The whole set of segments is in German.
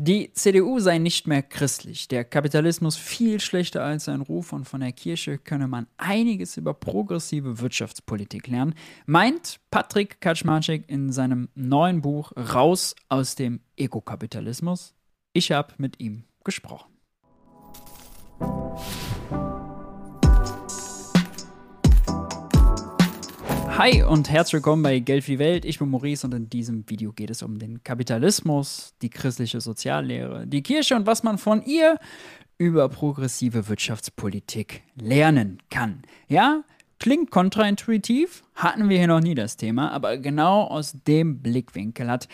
Die CDU sei nicht mehr christlich, der Kapitalismus viel schlechter als sein Ruf und von der Kirche könne man einiges über progressive Wirtschaftspolitik lernen, meint Patrick Kaczmarczyk in seinem neuen Buch Raus aus dem Ekokapitalismus. Ich habe mit ihm gesprochen. Hi und herzlich willkommen bei Geld für die Welt. Ich bin Maurice und in diesem Video geht es um den Kapitalismus, die christliche Soziallehre, die Kirche und was man von ihr über progressive Wirtschaftspolitik lernen kann. Ja, klingt kontraintuitiv, hatten wir hier noch nie das Thema, aber genau aus dem Blickwinkel hat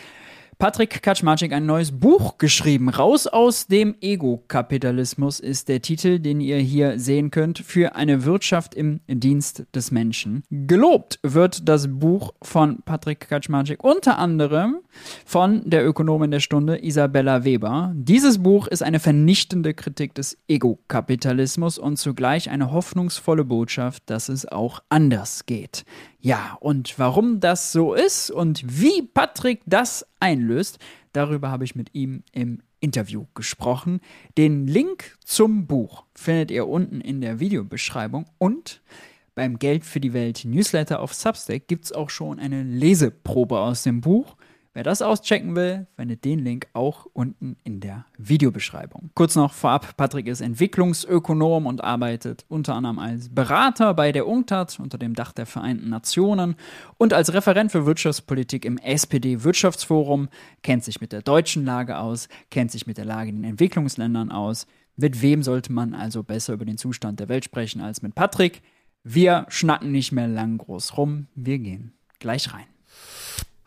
Patrick Kaczmarczyk ein neues Buch geschrieben. Raus aus dem Ego-Kapitalismus ist der Titel, den ihr hier sehen könnt, für eine Wirtschaft im Dienst des Menschen. Gelobt wird das Buch von Patrick Kaczmarczyk unter anderem von der Ökonomin der Stunde Isabella Weber. Dieses Buch ist eine vernichtende Kritik des Ego-Kapitalismus und zugleich eine hoffnungsvolle Botschaft, dass es auch anders geht. Ja, und warum das so ist und wie Patrick das einlöst, darüber habe ich mit ihm im Interview gesprochen. Den Link zum Buch findet ihr unten in der Videobeschreibung und beim Geld für die Welt Newsletter auf Substack gibt es auch schon eine Leseprobe aus dem Buch. Wer das auschecken will, findet den Link auch unten in der Videobeschreibung. Kurz noch vorab, Patrick ist Entwicklungsökonom und arbeitet unter anderem als Berater bei der UNCTAD unter dem Dach der Vereinten Nationen und als Referent für Wirtschaftspolitik im SPD-Wirtschaftsforum, kennt sich mit der deutschen Lage aus, kennt sich mit der Lage in den Entwicklungsländern aus. Mit wem sollte man also besser über den Zustand der Welt sprechen als mit Patrick? Wir schnacken nicht mehr lang groß rum, wir gehen gleich rein.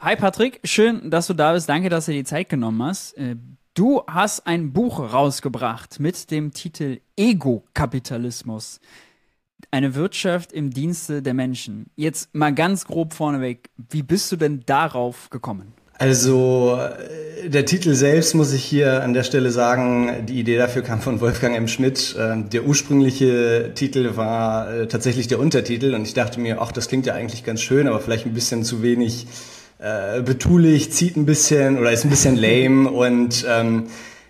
Hi Patrick, schön, dass du da bist. Danke, dass du dir die Zeit genommen hast. Äh, du hast ein Buch rausgebracht mit dem Titel Ego-Kapitalismus. Eine Wirtschaft im Dienste der Menschen. Jetzt mal ganz grob vorneweg, wie bist du denn darauf gekommen? Also äh, der Titel selbst muss ich hier an der Stelle sagen, die Idee dafür kam von Wolfgang M. Schmidt. Ähm, der ursprüngliche Titel war äh, tatsächlich der Untertitel und ich dachte mir, ach, das klingt ja eigentlich ganz schön, aber vielleicht ein bisschen zu wenig äh, betulich, zieht ein bisschen oder ist ein bisschen lame und ähm,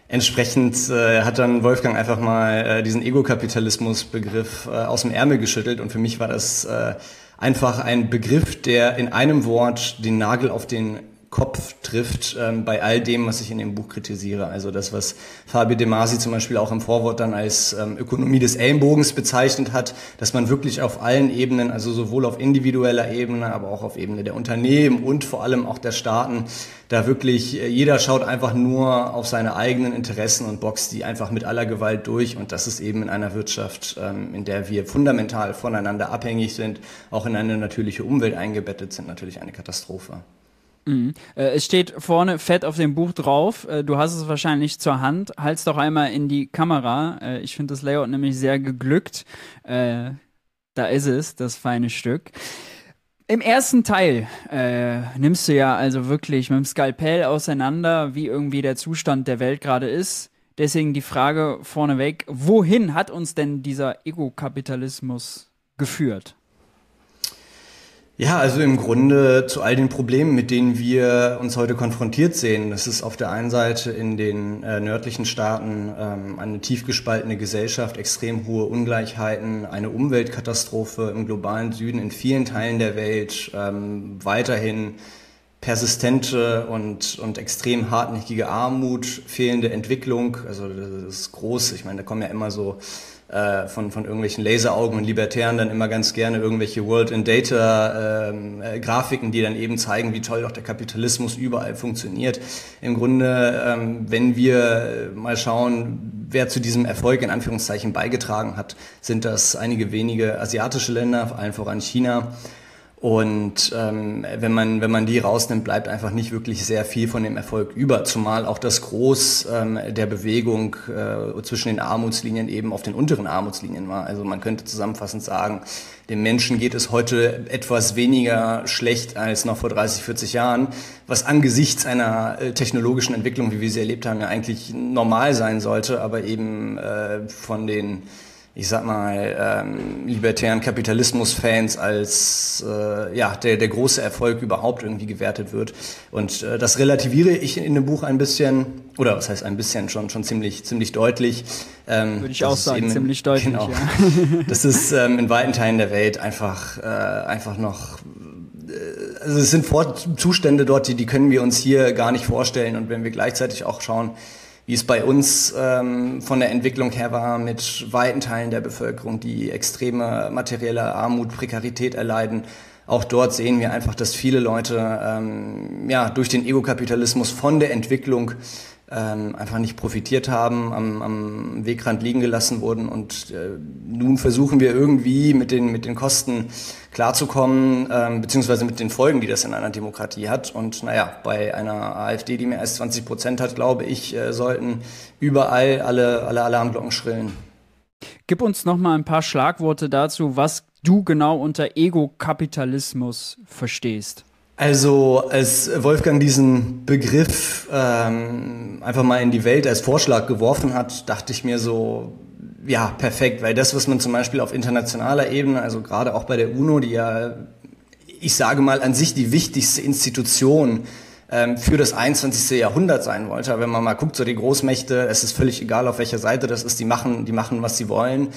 entsprechend äh, hat dann Wolfgang einfach mal äh, diesen Ego-Kapitalismus-Begriff äh, aus dem Ärmel geschüttelt und für mich war das äh, einfach ein Begriff, der in einem Wort den Nagel auf den Kopf trifft ähm, bei all dem, was ich in dem Buch kritisiere. Also das, was Fabio De Masi zum Beispiel auch im Vorwort dann als ähm, Ökonomie des Ellenbogens bezeichnet hat, dass man wirklich auf allen Ebenen, also sowohl auf individueller Ebene, aber auch auf Ebene der Unternehmen und vor allem auch der Staaten, da wirklich, äh, jeder schaut einfach nur auf seine eigenen Interessen und boxt die einfach mit aller Gewalt durch. Und das ist eben in einer Wirtschaft, ähm, in der wir fundamental voneinander abhängig sind, auch in eine natürliche Umwelt eingebettet sind, natürlich eine Katastrophe. Mhm. Äh, es steht vorne fett auf dem Buch drauf. Äh, du hast es wahrscheinlich zur Hand. Halt's doch einmal in die Kamera. Äh, ich finde das Layout nämlich sehr geglückt. Äh, da ist es, das feine Stück. Im ersten Teil äh, nimmst du ja also wirklich mit dem Skalpell auseinander, wie irgendwie der Zustand der Welt gerade ist. Deswegen die Frage vorneweg, wohin hat uns denn dieser Ego-Kapitalismus geführt? Ja, also im Grunde zu all den Problemen, mit denen wir uns heute konfrontiert sehen. Das ist auf der einen Seite in den äh, nördlichen Staaten ähm, eine tief gespaltene Gesellschaft, extrem hohe Ungleichheiten, eine Umweltkatastrophe im globalen Süden, in vielen Teilen der Welt, ähm, weiterhin persistente und, und extrem hartnäckige Armut, fehlende Entwicklung. Also das ist groß. Ich meine, da kommen ja immer so äh, von, von irgendwelchen Laseraugen und Libertären dann immer ganz gerne irgendwelche World in Data ähm, äh, Grafiken, die dann eben zeigen, wie toll doch der Kapitalismus überall funktioniert. Im Grunde, ähm, wenn wir mal schauen, wer zu diesem Erfolg in Anführungszeichen beigetragen hat, sind das einige wenige asiatische Länder, vor allem voran China. Und ähm, wenn, man, wenn man die rausnimmt, bleibt einfach nicht wirklich sehr viel von dem Erfolg über, zumal auch das Groß ähm, der Bewegung äh, zwischen den Armutslinien eben auf den unteren Armutslinien war. Also man könnte zusammenfassend sagen, dem Menschen geht es heute etwas weniger schlecht als noch vor 30, 40 Jahren, was angesichts einer äh, technologischen Entwicklung, wie wir sie erlebt haben, ja eigentlich normal sein sollte, aber eben äh, von den ich sag mal, ähm, libertären Kapitalismus-Fans als äh, ja, der, der große Erfolg überhaupt irgendwie gewertet wird. Und äh, das relativiere ich in dem Buch ein bisschen, oder was heißt ein bisschen, schon, schon ziemlich, ziemlich deutlich. Ähm, Würde ich auch sagen, eben, ziemlich deutlich. Genau, ja. das ist ähm, in weiten Teilen der Welt einfach, äh, einfach noch äh, also es sind Zustände dort, die, die können wir uns hier gar nicht vorstellen. Und wenn wir gleichzeitig auch schauen, wie es bei uns ähm, von der Entwicklung her war, mit weiten Teilen der Bevölkerung, die extreme materielle Armut, Prekarität erleiden. Auch dort sehen wir einfach, dass viele Leute ähm, ja, durch den Egokapitalismus von der Entwicklung ähm, einfach nicht profitiert haben, am, am Wegrand liegen gelassen wurden. Und äh, nun versuchen wir irgendwie mit den, mit den Kosten klarzukommen, ähm, beziehungsweise mit den Folgen, die das in einer Demokratie hat. Und naja, bei einer AfD, die mehr als 20 Prozent hat, glaube ich, äh, sollten überall alle, alle Alarmglocken schrillen. Gib uns noch mal ein paar Schlagworte dazu, was du genau unter Ego-Kapitalismus verstehst. Also als Wolfgang diesen Begriff ähm, einfach mal in die Welt als Vorschlag geworfen hat, dachte ich mir so, ja, perfekt, weil das, was man zum Beispiel auf internationaler Ebene, also gerade auch bei der UNO, die ja, ich sage mal, an sich die wichtigste Institution ähm, für das 21. Jahrhundert sein wollte. wenn man mal guckt, so die Großmächte, es ist völlig egal, auf welcher Seite das ist, die machen, die machen, was sie wollen.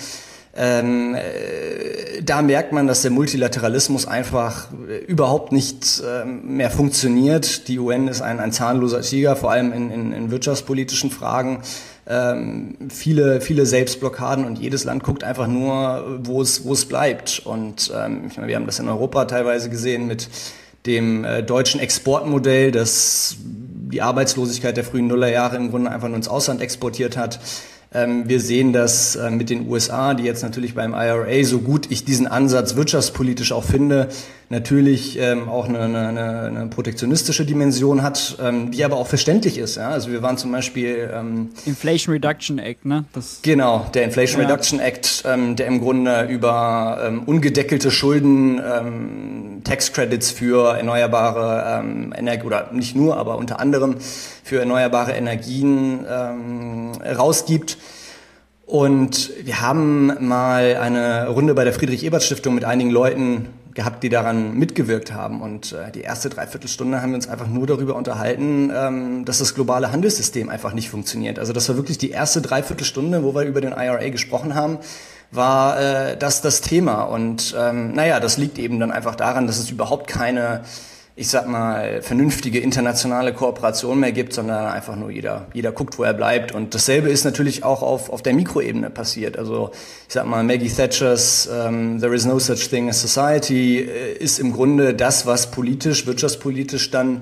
Ähm, äh, da merkt man, dass der Multilateralismus einfach äh, überhaupt nicht äh, mehr funktioniert. Die UN ist ein, ein zahnloser Tiger, vor allem in, in, in wirtschaftspolitischen Fragen. Ähm, viele, viele Selbstblockaden und jedes Land guckt einfach nur, wo es, wo es bleibt. Und ähm, ich meine, wir haben das in Europa teilweise gesehen mit dem äh, deutschen Exportmodell, das die Arbeitslosigkeit der frühen Nullerjahre im Grunde einfach nur ins Ausland exportiert hat. Ähm, wir sehen das äh, mit den USA, die jetzt natürlich beim IRA, so gut ich diesen Ansatz wirtschaftspolitisch auch finde, natürlich ähm, auch eine, eine, eine protektionistische Dimension hat, ähm, die aber auch verständlich ist. Ja? Also wir waren zum Beispiel ähm, Inflation Reduction Act, ne? Das genau, der Inflation ja. Reduction Act, ähm, der im Grunde über ähm, ungedeckelte Schulden ähm, Tax Credits für erneuerbare ähm, Energie oder nicht nur, aber unter anderem für erneuerbare Energien ähm, rausgibt. Und wir haben mal eine Runde bei der Friedrich-Ebert-Stiftung mit einigen Leuten gehabt, die daran mitgewirkt haben. Und äh, die erste Dreiviertelstunde haben wir uns einfach nur darüber unterhalten, ähm, dass das globale Handelssystem einfach nicht funktioniert. Also das war wirklich die erste Dreiviertelstunde, wo wir über den IRA gesprochen haben, war äh, das das Thema. Und ähm, naja, das liegt eben dann einfach daran, dass es überhaupt keine ich sag mal, vernünftige internationale Kooperation mehr gibt, sondern einfach nur jeder, jeder guckt, wo er bleibt. Und dasselbe ist natürlich auch auf, auf der Mikroebene passiert. Also ich sag mal, Maggie Thatchers ähm, There is no such thing as society äh, ist im Grunde das, was politisch, wirtschaftspolitisch dann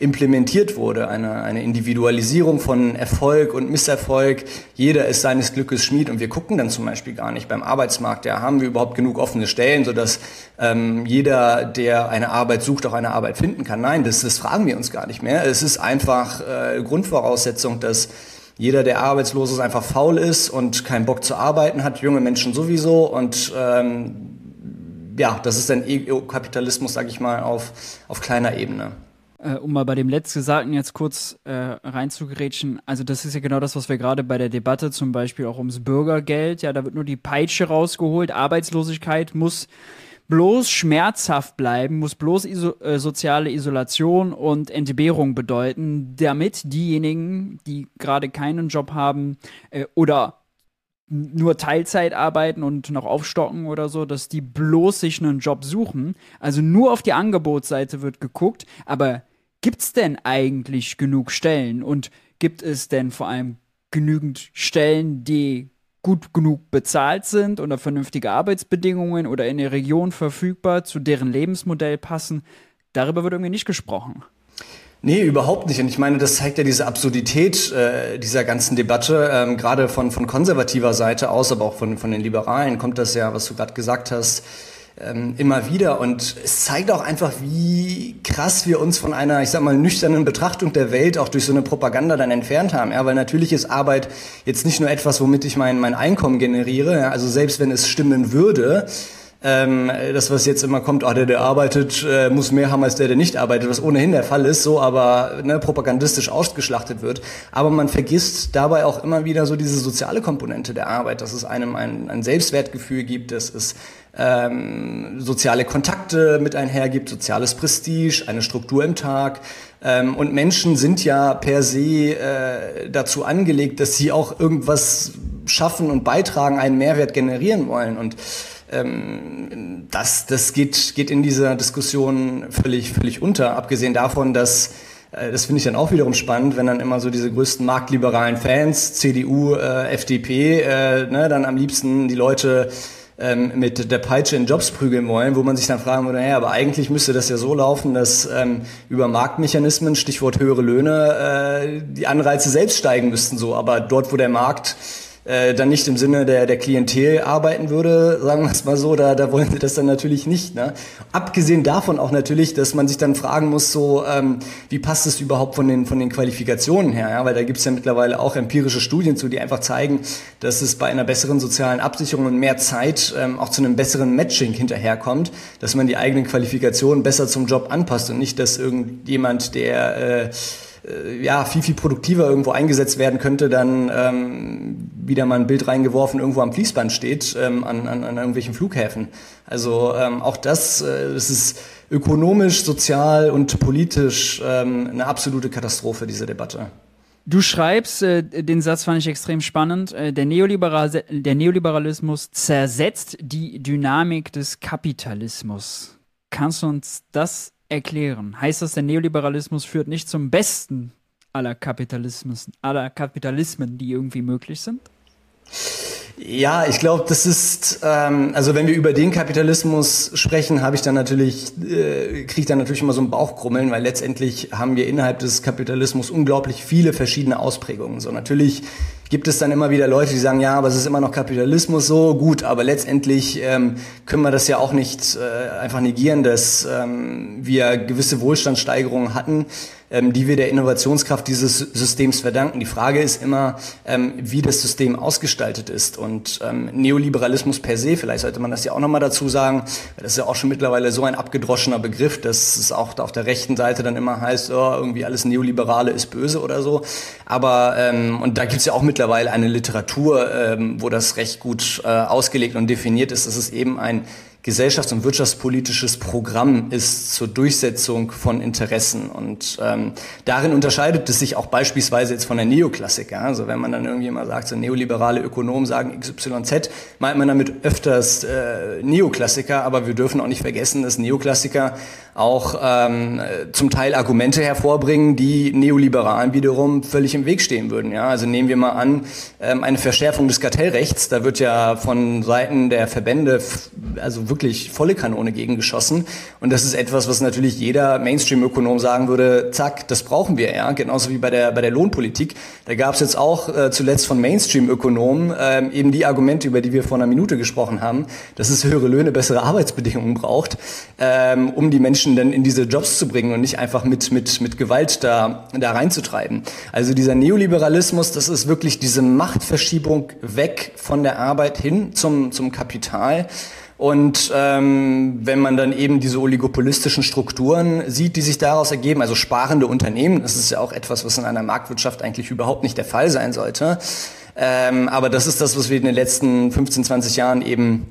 implementiert wurde, eine, eine Individualisierung von Erfolg und Misserfolg. Jeder ist seines Glückes Schmied und wir gucken dann zum Beispiel gar nicht beim Arbeitsmarkt, ja, haben wir überhaupt genug offene Stellen, sodass ähm, jeder, der eine Arbeit sucht, auch eine Arbeit finden kann. Nein, das, das fragen wir uns gar nicht mehr. Es ist einfach äh, Grundvoraussetzung, dass jeder, der arbeitslos ist, einfach faul ist und keinen Bock zu arbeiten hat, junge Menschen sowieso und ähm, ja, das ist ein EU-Kapitalismus, sag ich mal, auf, auf kleiner Ebene äh, um mal bei dem Letztgesagten jetzt kurz äh, reinzugerätschen, also das ist ja genau das, was wir gerade bei der Debatte zum Beispiel auch ums Bürgergeld, ja, da wird nur die Peitsche rausgeholt, Arbeitslosigkeit muss bloß schmerzhaft bleiben, muss bloß iso äh, soziale Isolation und Entbehrung bedeuten, damit diejenigen, die gerade keinen Job haben äh, oder nur Teilzeit arbeiten und noch aufstocken oder so, dass die bloß sich einen Job suchen. Also nur auf die Angebotsseite wird geguckt, aber gibt es denn eigentlich genug Stellen und gibt es denn vor allem genügend Stellen, die gut genug bezahlt sind oder vernünftige Arbeitsbedingungen oder in der Region verfügbar zu deren Lebensmodell passen? Darüber wird irgendwie nicht gesprochen. Nee, überhaupt nicht. Und ich meine, das zeigt ja diese Absurdität äh, dieser ganzen Debatte. Ähm, Gerade von, von konservativer Seite aus, aber auch von, von den Liberalen kommt das ja, was du gerade gesagt hast, ähm, immer wieder. Und es zeigt auch einfach, wie krass wir uns von einer, ich sag mal, nüchternen Betrachtung der Welt auch durch so eine Propaganda dann entfernt haben. Ja, weil natürlich ist Arbeit jetzt nicht nur etwas, womit ich mein, mein Einkommen generiere. Ja, also selbst wenn es stimmen würde, ähm, das, was jetzt immer kommt, ah, der, der arbeitet, äh, muss mehr haben als der, der nicht arbeitet, was ohnehin der Fall ist, so aber ne, propagandistisch ausgeschlachtet wird. Aber man vergisst dabei auch immer wieder so diese soziale Komponente der Arbeit, dass es einem ein, ein Selbstwertgefühl gibt, dass es ähm, soziale Kontakte mit einhergibt, soziales Prestige, eine Struktur im Tag. Ähm, und Menschen sind ja per se äh, dazu angelegt, dass sie auch irgendwas schaffen und beitragen, einen Mehrwert generieren wollen. Und ähm, das, das geht, geht in dieser Diskussion völlig, völlig unter, abgesehen davon, dass äh, das finde ich dann auch wiederum spannend, wenn dann immer so diese größten marktliberalen Fans, CDU, äh, FDP, äh, ne, dann am liebsten die Leute ähm, mit der Peitsche in Jobs prügeln wollen, wo man sich dann fragen würde, naja, aber eigentlich müsste das ja so laufen, dass ähm, über Marktmechanismen, Stichwort höhere Löhne, äh, die Anreize selbst steigen müssten so. Aber dort, wo der Markt äh, dann nicht im Sinne der, der Klientel arbeiten würde, sagen wir es mal so, da, da wollen sie das dann natürlich nicht. Ne? Abgesehen davon auch natürlich, dass man sich dann fragen muss, so ähm, wie passt es überhaupt von den, von den Qualifikationen her? Ja? Weil da gibt es ja mittlerweile auch empirische Studien zu, die einfach zeigen, dass es bei einer besseren sozialen Absicherung und mehr Zeit ähm, auch zu einem besseren Matching hinterherkommt, dass man die eigenen Qualifikationen besser zum Job anpasst und nicht, dass irgendjemand, der äh, ja, viel, viel produktiver irgendwo eingesetzt werden könnte, dann ähm, wieder mal ein Bild reingeworfen, irgendwo am Fließband steht, ähm, an, an, an irgendwelchen Flughäfen. Also ähm, auch das, äh, das ist ökonomisch, sozial und politisch ähm, eine absolute Katastrophe, diese Debatte. Du schreibst, äh, den Satz fand ich extrem spannend, äh, der, Neoliberal der Neoliberalismus zersetzt die Dynamik des Kapitalismus. Kannst du uns das erklären? Heißt das, der Neoliberalismus führt nicht zum Besten aller Kapitalismus, aller Kapitalismen, die irgendwie möglich sind? Ja, ich glaube, das ist, ähm, also wenn wir über den Kapitalismus sprechen, habe ich dann natürlich, äh, kriege ich dann natürlich immer so ein Bauchkrummeln, weil letztendlich haben wir innerhalb des Kapitalismus unglaublich viele verschiedene Ausprägungen. So natürlich gibt es dann immer wieder Leute, die sagen, ja, aber es ist immer noch Kapitalismus so, gut, aber letztendlich ähm, können wir das ja auch nicht äh, einfach negieren, dass ähm, wir gewisse Wohlstandssteigerungen hatten ähm, die wir der Innovationskraft dieses Systems verdanken. Die Frage ist immer, ähm, wie das System ausgestaltet ist. Und ähm, Neoliberalismus per se, vielleicht sollte man das ja auch nochmal dazu sagen, das ist ja auch schon mittlerweile so ein abgedroschener Begriff, dass es auch auf der rechten Seite dann immer heißt, oh, irgendwie alles Neoliberale ist böse oder so. Aber, ähm, und da gibt es ja auch mittlerweile eine Literatur, ähm, wo das recht gut äh, ausgelegt und definiert ist. Das ist eben ein gesellschafts- und wirtschaftspolitisches Programm ist zur Durchsetzung von Interessen. Und ähm, darin unterscheidet es sich auch beispielsweise jetzt von der Neoklassik. Ja? Also wenn man dann irgendwie mal sagt, so neoliberale Ökonomen sagen XYZ, meint man damit öfters äh, Neoklassiker, aber wir dürfen auch nicht vergessen, dass Neoklassiker auch ähm, zum Teil Argumente hervorbringen, die Neoliberalen wiederum völlig im Weg stehen würden. Ja? Also nehmen wir mal an, ähm, eine Verschärfung des Kartellrechts, da wird ja von Seiten der Verbände also wirklich volle Kanone gegengeschossen. Und das ist etwas, was natürlich jeder Mainstream-Ökonom sagen würde, zack, das brauchen wir, ja. Genauso wie bei der, bei der Lohnpolitik. Da gab es jetzt auch äh, zuletzt von Mainstream-Ökonomen ähm, eben die Argumente, über die wir vor einer Minute gesprochen haben, dass es höhere Löhne, bessere Arbeitsbedingungen braucht, ähm, um die Menschen Menschen dann in diese Jobs zu bringen und nicht einfach mit, mit, mit Gewalt da, da reinzutreiben. Also dieser Neoliberalismus, das ist wirklich diese Machtverschiebung weg von der Arbeit hin zum, zum Kapital. Und ähm, wenn man dann eben diese oligopolistischen Strukturen sieht, die sich daraus ergeben, also sparende Unternehmen, das ist ja auch etwas, was in einer Marktwirtschaft eigentlich überhaupt nicht der Fall sein sollte. Ähm, aber das ist das, was wir in den letzten 15, 20 Jahren eben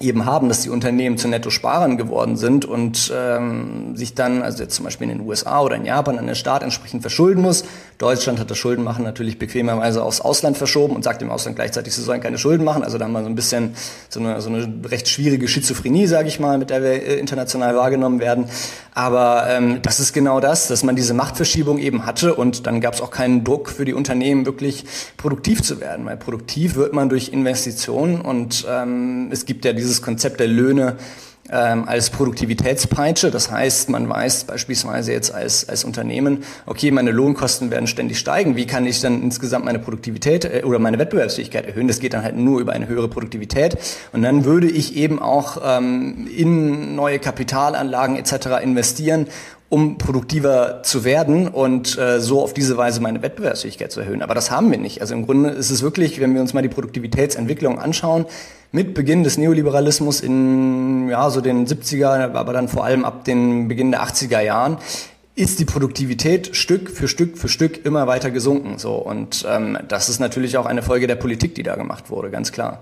eben haben, dass die Unternehmen zu Netto-Sparern geworden sind und ähm, sich dann, also jetzt zum Beispiel in den USA oder in Japan, an der Staat entsprechend verschulden muss. Deutschland hat das Schuldenmachen natürlich bequemerweise aufs Ausland verschoben und sagt dem Ausland gleichzeitig, sie sollen keine Schulden machen. Also da haben wir so ein bisschen so eine, so eine recht schwierige Schizophrenie, sage ich mal, mit der wir äh, international wahrgenommen werden. Aber ähm, das ist genau das, dass man diese Machtverschiebung eben hatte und dann gab es auch keinen Druck für die Unternehmen, wirklich produktiv zu werden. Weil produktiv wird man durch Investitionen und ähm, es gibt ja diese dieses Konzept der Löhne ähm, als Produktivitätspeitsche. Das heißt, man weiß beispielsweise jetzt als, als Unternehmen, okay, meine Lohnkosten werden ständig steigen. Wie kann ich dann insgesamt meine Produktivität äh, oder meine Wettbewerbsfähigkeit erhöhen? Das geht dann halt nur über eine höhere Produktivität. Und dann würde ich eben auch ähm, in neue Kapitalanlagen etc. investieren um produktiver zu werden und äh, so auf diese Weise meine Wettbewerbsfähigkeit zu erhöhen. Aber das haben wir nicht. Also im Grunde ist es wirklich, wenn wir uns mal die Produktivitätsentwicklung anschauen, mit Beginn des Neoliberalismus in ja, so den 70er, aber dann vor allem ab den Beginn der 80er Jahren, ist die Produktivität Stück für Stück für Stück immer weiter gesunken. So und ähm, das ist natürlich auch eine Folge der Politik, die da gemacht wurde, ganz klar.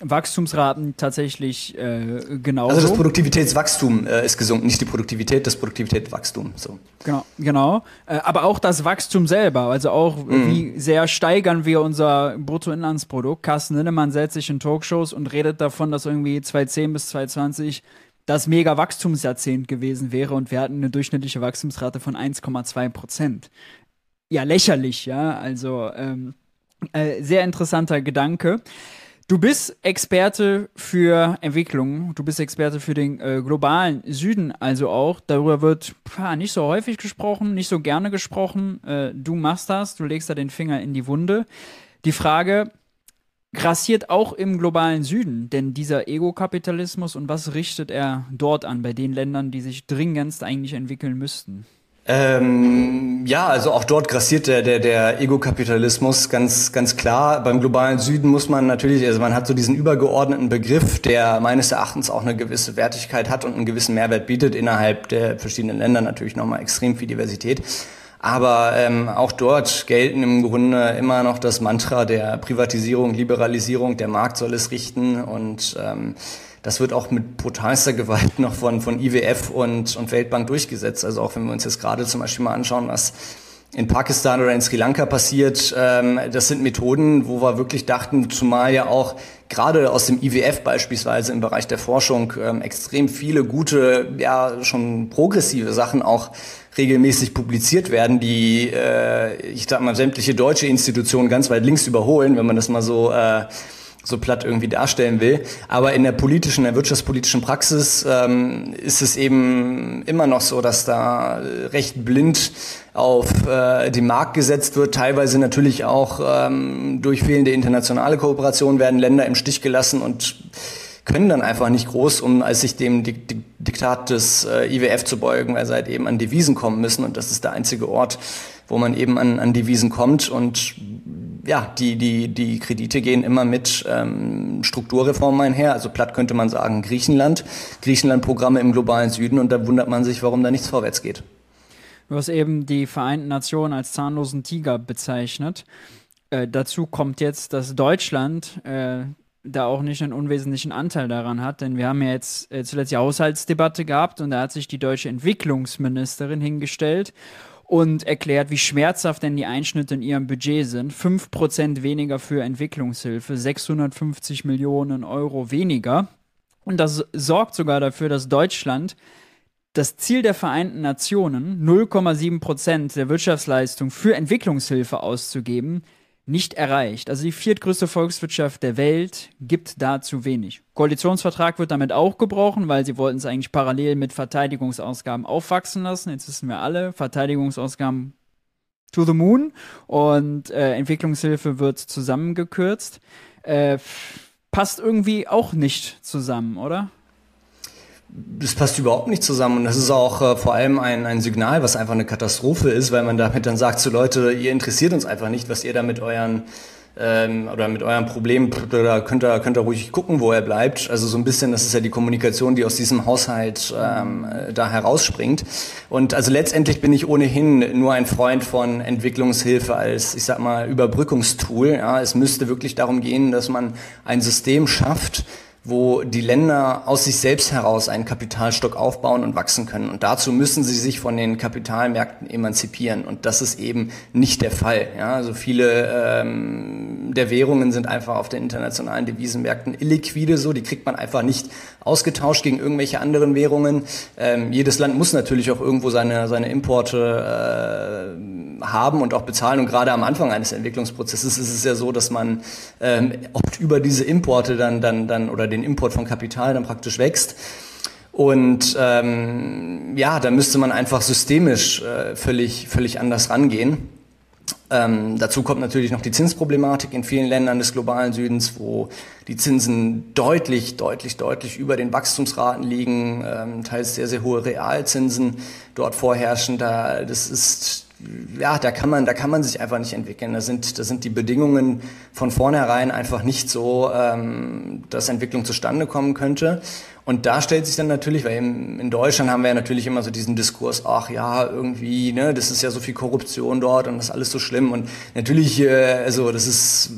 Wachstumsraten tatsächlich äh, genau. Also das Produktivitätswachstum äh, ist gesunken, nicht die Produktivität, das Produktivitätswachstum. So. Genau, genau. Äh, aber auch das Wachstum selber, also auch mhm. wie sehr steigern wir unser Bruttoinlandsprodukt. Carsten Linnemann setzt sich in Talkshows und redet davon, dass irgendwie 2010 bis 2020 das mega Wachstumsjahrzehnt gewesen wäre und wir hatten eine durchschnittliche Wachstumsrate von 1,2 Prozent. Ja, lächerlich, ja. Also ähm, äh, sehr interessanter Gedanke. Du bist Experte für Entwicklung, du bist Experte für den äh, globalen Süden, also auch. Darüber wird pah, nicht so häufig gesprochen, nicht so gerne gesprochen. Äh, du machst das, du legst da den Finger in die Wunde. Die Frage grassiert auch im globalen Süden, denn dieser Ego-Kapitalismus und was richtet er dort an, bei den Ländern, die sich dringendst eigentlich entwickeln müssten? Ähm, ja, also auch dort grassiert der, der, der Ego-Kapitalismus ganz, ganz klar. Beim globalen Süden muss man natürlich, also man hat so diesen übergeordneten Begriff, der meines Erachtens auch eine gewisse Wertigkeit hat und einen gewissen Mehrwert bietet innerhalb der verschiedenen Länder natürlich nochmal extrem viel Diversität. Aber ähm, auch dort gelten im Grunde immer noch das Mantra der Privatisierung, Liberalisierung, der Markt soll es richten und ähm, das wird auch mit brutalster Gewalt noch von, von IWF und, und Weltbank durchgesetzt. Also auch wenn wir uns jetzt gerade zum Beispiel mal anschauen, was in Pakistan oder in Sri Lanka passiert, ähm, das sind Methoden, wo wir wirklich dachten, zumal ja auch gerade aus dem IWF beispielsweise im Bereich der Forschung ähm, extrem viele gute, ja schon progressive Sachen auch regelmäßig publiziert werden, die, äh, ich sag mal, sämtliche deutsche Institutionen ganz weit links überholen, wenn man das mal so äh, so platt irgendwie darstellen will. Aber in der politischen, der wirtschaftspolitischen Praxis ähm, ist es eben immer noch so, dass da recht blind auf äh, den Markt gesetzt wird. Teilweise natürlich auch ähm, durch fehlende internationale Kooperation werden Länder im Stich gelassen und können dann einfach nicht groß, um als sich dem Diktat des äh, IWF zu beugen, weil sie halt eben an Devisen kommen müssen. Und das ist der einzige Ort, wo man eben an, an Devisen kommt. Und ja, die, die, die Kredite gehen immer mit ähm, Strukturreformen einher. Also platt könnte man sagen Griechenland, Griechenland-Programme im globalen Süden und da wundert man sich, warum da nichts vorwärts geht. Du hast eben die Vereinten Nationen als zahnlosen Tiger bezeichnet. Äh, dazu kommt jetzt, dass Deutschland äh, da auch nicht einen unwesentlichen Anteil daran hat, denn wir haben ja jetzt äh, zuletzt die Haushaltsdebatte gehabt und da hat sich die deutsche Entwicklungsministerin hingestellt und erklärt, wie schmerzhaft denn die Einschnitte in ihrem Budget sind. 5% weniger für Entwicklungshilfe, 650 Millionen Euro weniger. Und das sorgt sogar dafür, dass Deutschland das Ziel der Vereinten Nationen, 0,7% der Wirtschaftsleistung für Entwicklungshilfe auszugeben, nicht erreicht. Also die viertgrößte Volkswirtschaft der Welt gibt da zu wenig. Koalitionsvertrag wird damit auch gebrochen, weil sie wollten es eigentlich parallel mit Verteidigungsausgaben aufwachsen lassen. Jetzt wissen wir alle, Verteidigungsausgaben to the moon und äh, Entwicklungshilfe wird zusammengekürzt. Äh, passt irgendwie auch nicht zusammen, oder? Das passt überhaupt nicht zusammen und das ist auch äh, vor allem ein, ein Signal, was einfach eine Katastrophe ist, weil man damit dann sagt zu so Leute, ihr interessiert uns einfach nicht, was ihr da mit euren ähm, oder mit eurem Problem, da könnt ihr, könnt ihr ruhig gucken, wo er bleibt. Also so ein bisschen, das ist ja die Kommunikation, die aus diesem Haushalt ähm, da herausspringt. Und also letztendlich bin ich ohnehin nur ein Freund von Entwicklungshilfe als, ich sag mal, Überbrückungstool. Ja, es müsste wirklich darum gehen, dass man ein System schafft, wo die Länder aus sich selbst heraus einen Kapitalstock aufbauen und wachsen können. Und dazu müssen sie sich von den Kapitalmärkten emanzipieren. Und das ist eben nicht der Fall. Ja, also viele ähm, der Währungen sind einfach auf den internationalen Devisenmärkten illiquide so. Die kriegt man einfach nicht ausgetauscht gegen irgendwelche anderen Währungen. Ähm, jedes Land muss natürlich auch irgendwo seine, seine Importe äh, haben und auch bezahlen. Und gerade am Anfang eines Entwicklungsprozesses ist es ja so, dass man ähm, oft über diese Importe dann, dann, dann oder den Import von Kapital dann praktisch wächst. Und ähm, ja, da müsste man einfach systemisch äh, völlig, völlig anders rangehen. Ähm, dazu kommt natürlich noch die Zinsproblematik in vielen Ländern des globalen Südens, wo die Zinsen deutlich, deutlich, deutlich über den Wachstumsraten liegen, ähm, teils sehr, sehr hohe Realzinsen dort vorherrschen. Da, das ist ja, da kann man, da kann man sich einfach nicht entwickeln. Da sind, da sind die Bedingungen von vornherein einfach nicht so, ähm, dass Entwicklung zustande kommen könnte. Und da stellt sich dann natürlich, weil in Deutschland haben wir ja natürlich immer so diesen Diskurs, ach ja, irgendwie, ne, das ist ja so viel Korruption dort und das ist alles so schlimm. Und natürlich, äh, also das ist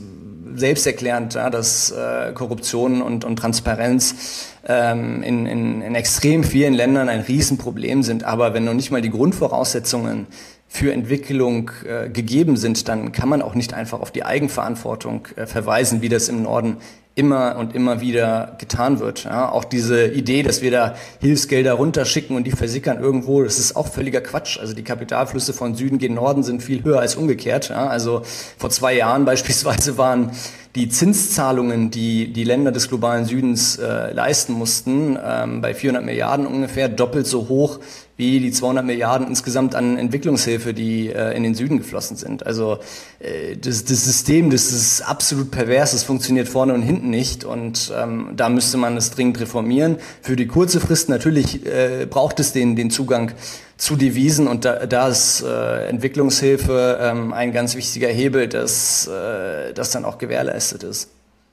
selbsterklärend, ja, dass äh, Korruption und, und Transparenz ähm, in, in, in extrem vielen Ländern ein Riesenproblem sind. Aber wenn noch nicht mal die Grundvoraussetzungen für Entwicklung äh, gegeben sind, dann kann man auch nicht einfach auf die Eigenverantwortung äh, verweisen, wie das im Norden immer und immer wieder getan wird. Ja, auch diese Idee, dass wir da Hilfsgelder runterschicken und die versickern irgendwo, das ist auch völliger Quatsch. Also die Kapitalflüsse von Süden gen Norden sind viel höher als umgekehrt. Ja, also vor zwei Jahren beispielsweise waren die Zinszahlungen, die die Länder des globalen Südens äh, leisten mussten, ähm, bei 400 Milliarden ungefähr doppelt so hoch wie die 200 Milliarden insgesamt an Entwicklungshilfe, die äh, in den Süden geflossen sind. Also äh, das, das System, das ist absolut pervers, das funktioniert vorne und hinten nicht und ähm, da müsste man es dringend reformieren. Für die kurze Frist natürlich äh, braucht es den, den Zugang zu Devisen und da, da ist äh, Entwicklungshilfe ähm, ein ganz wichtiger Hebel, dass äh, das dann auch gewährleistet ist.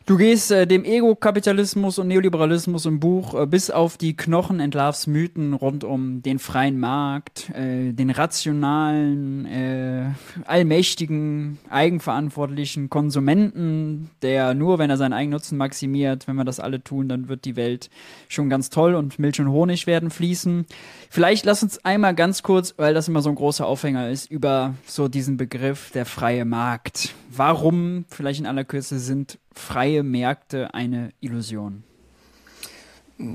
Du gehst äh, dem Ego-Kapitalismus und Neoliberalismus im Buch äh, bis auf die Knochen entlarvst Mythen rund um den freien Markt, äh, den rationalen, äh, allmächtigen, eigenverantwortlichen Konsumenten, der nur, wenn er seinen Eigennutzen maximiert, wenn wir das alle tun, dann wird die Welt schon ganz toll und Milch und Honig werden fließen. Vielleicht lass uns einmal ganz kurz, weil das immer so ein großer Aufhänger ist, über so diesen Begriff der freie Markt. Warum, vielleicht in aller Kürze, sind freie Märkte eine Illusion?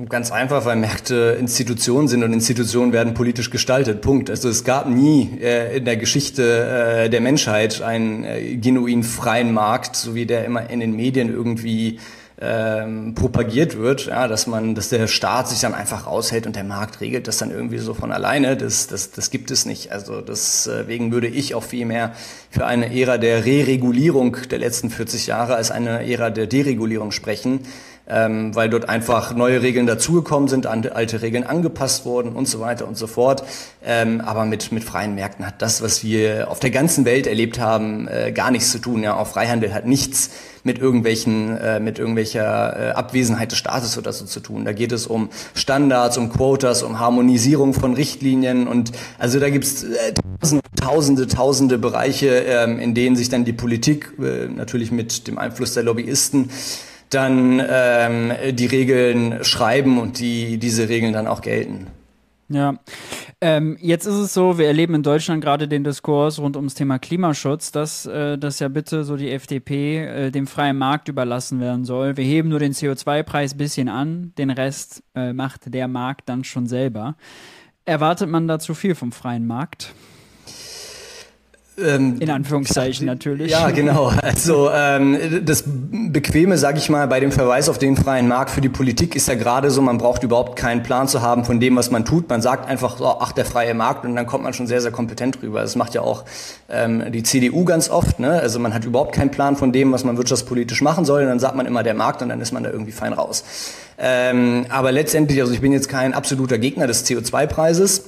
Ganz einfach, weil Märkte Institutionen sind und Institutionen werden politisch gestaltet. Punkt. Also es gab nie äh, in der Geschichte äh, der Menschheit einen äh, genuin freien Markt, so wie der immer in den Medien irgendwie ähm, propagiert wird, ja, dass man, dass der Staat sich dann einfach raushält und der Markt regelt das dann irgendwie so von alleine. Das, das, das gibt es nicht. Also deswegen würde ich auch viel mehr für eine Ära der Re-Regulierung der letzten 40 Jahre als eine Ära der Deregulierung sprechen ähm, weil dort einfach neue Regeln dazugekommen sind, alte Regeln angepasst wurden und so weiter und so fort. Ähm, aber mit, mit freien Märkten hat das, was wir auf der ganzen Welt erlebt haben, äh, gar nichts zu tun. Ja, auch Freihandel hat nichts mit irgendwelchen, äh, mit irgendwelcher äh, Abwesenheit des Staates oder so zu tun. Da geht es um Standards, um Quotas, um Harmonisierung von Richtlinien und also da gibt's äh, tausende, tausende, tausende Bereiche, ähm, in denen sich dann die Politik, äh, natürlich mit dem Einfluss der Lobbyisten, dann ähm, die Regeln schreiben und die diese Regeln dann auch gelten. Ja, ähm, jetzt ist es so, wir erleben in Deutschland gerade den Diskurs rund ums Thema Klimaschutz, dass äh, das ja bitte so die FDP äh, dem freien Markt überlassen werden soll. Wir heben nur den CO2-Preis ein bisschen an, den Rest äh, macht der Markt dann schon selber. Erwartet man da zu viel vom freien Markt? Ähm, In Anführungszeichen natürlich. Ja, genau. Also ähm, das Bequeme, sage ich mal, bei dem Verweis auf den freien Markt für die Politik ist ja gerade so, man braucht überhaupt keinen Plan zu haben von dem, was man tut. Man sagt einfach, so, ach, der freie Markt und dann kommt man schon sehr, sehr kompetent rüber. Das macht ja auch ähm, die CDU ganz oft. Ne? Also man hat überhaupt keinen Plan von dem, was man wirtschaftspolitisch machen soll und dann sagt man immer der Markt und dann ist man da irgendwie fein raus. Ähm, aber letztendlich, also ich bin jetzt kein absoluter Gegner des CO2-Preises.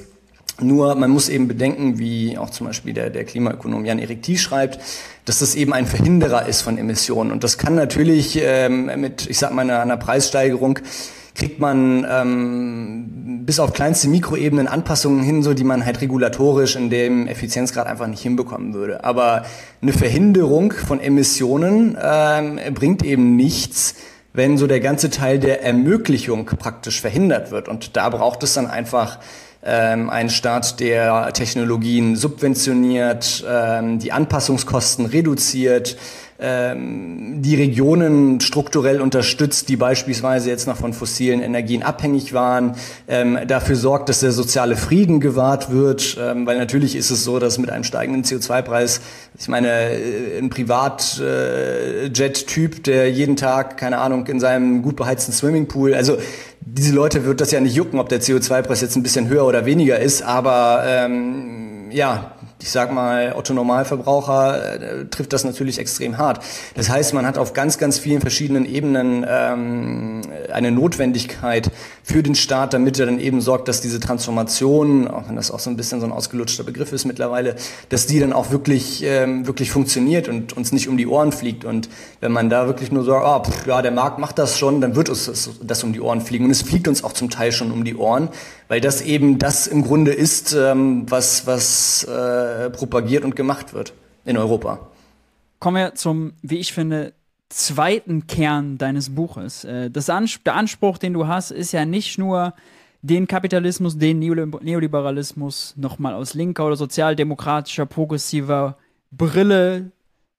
Nur man muss eben bedenken, wie auch zum Beispiel der, der Klimaökonom Jan-Erik Thies schreibt, dass das eben ein Verhinderer ist von Emissionen. Und das kann natürlich ähm, mit, ich sag mal, einer, einer Preissteigerung kriegt man ähm, bis auf kleinste Mikroebenen Anpassungen hin, so die man halt regulatorisch in dem Effizienzgrad einfach nicht hinbekommen würde. Aber eine Verhinderung von Emissionen ähm, bringt eben nichts, wenn so der ganze Teil der Ermöglichung praktisch verhindert wird. Und da braucht es dann einfach ähm, ein Staat, der Technologien subventioniert, ähm, die Anpassungskosten reduziert, ähm, die Regionen strukturell unterstützt, die beispielsweise jetzt noch von fossilen Energien abhängig waren, ähm, dafür sorgt, dass der soziale Frieden gewahrt wird, ähm, weil natürlich ist es so, dass mit einem steigenden CO2-Preis, ich meine, äh, ein Privatjet-Typ, der jeden Tag, keine Ahnung, in seinem gut beheizten Swimmingpool, also diese Leute wird das ja nicht jucken, ob der CO2-Preis jetzt ein bisschen höher oder weniger ist, aber ähm, ja, ich sag mal, Otto Normalverbraucher äh, trifft das natürlich extrem hart. Das heißt, man hat auf ganz, ganz vielen verschiedenen Ebenen ähm, eine Notwendigkeit für den Staat, damit er dann eben sorgt, dass diese Transformation, auch wenn das auch so ein bisschen so ein ausgelutschter Begriff ist mittlerweile, dass die dann auch wirklich, ähm, wirklich funktioniert und uns nicht um die Ohren fliegt. Und wenn man da wirklich nur sagt, oh, pff, ja, der Markt macht das schon, dann wird uns das, das um die Ohren fliegen. Und es fliegt uns auch zum Teil schon um die Ohren, weil das eben das im Grunde ist, ähm, was, was äh, propagiert und gemacht wird in Europa. Kommen wir zum, wie ich finde, zweiten Kern deines Buches. Äh, das Ans der Anspruch, den du hast, ist ja nicht nur den Kapitalismus, den Neoliberalismus nochmal aus linker oder sozialdemokratischer, progressiver Brille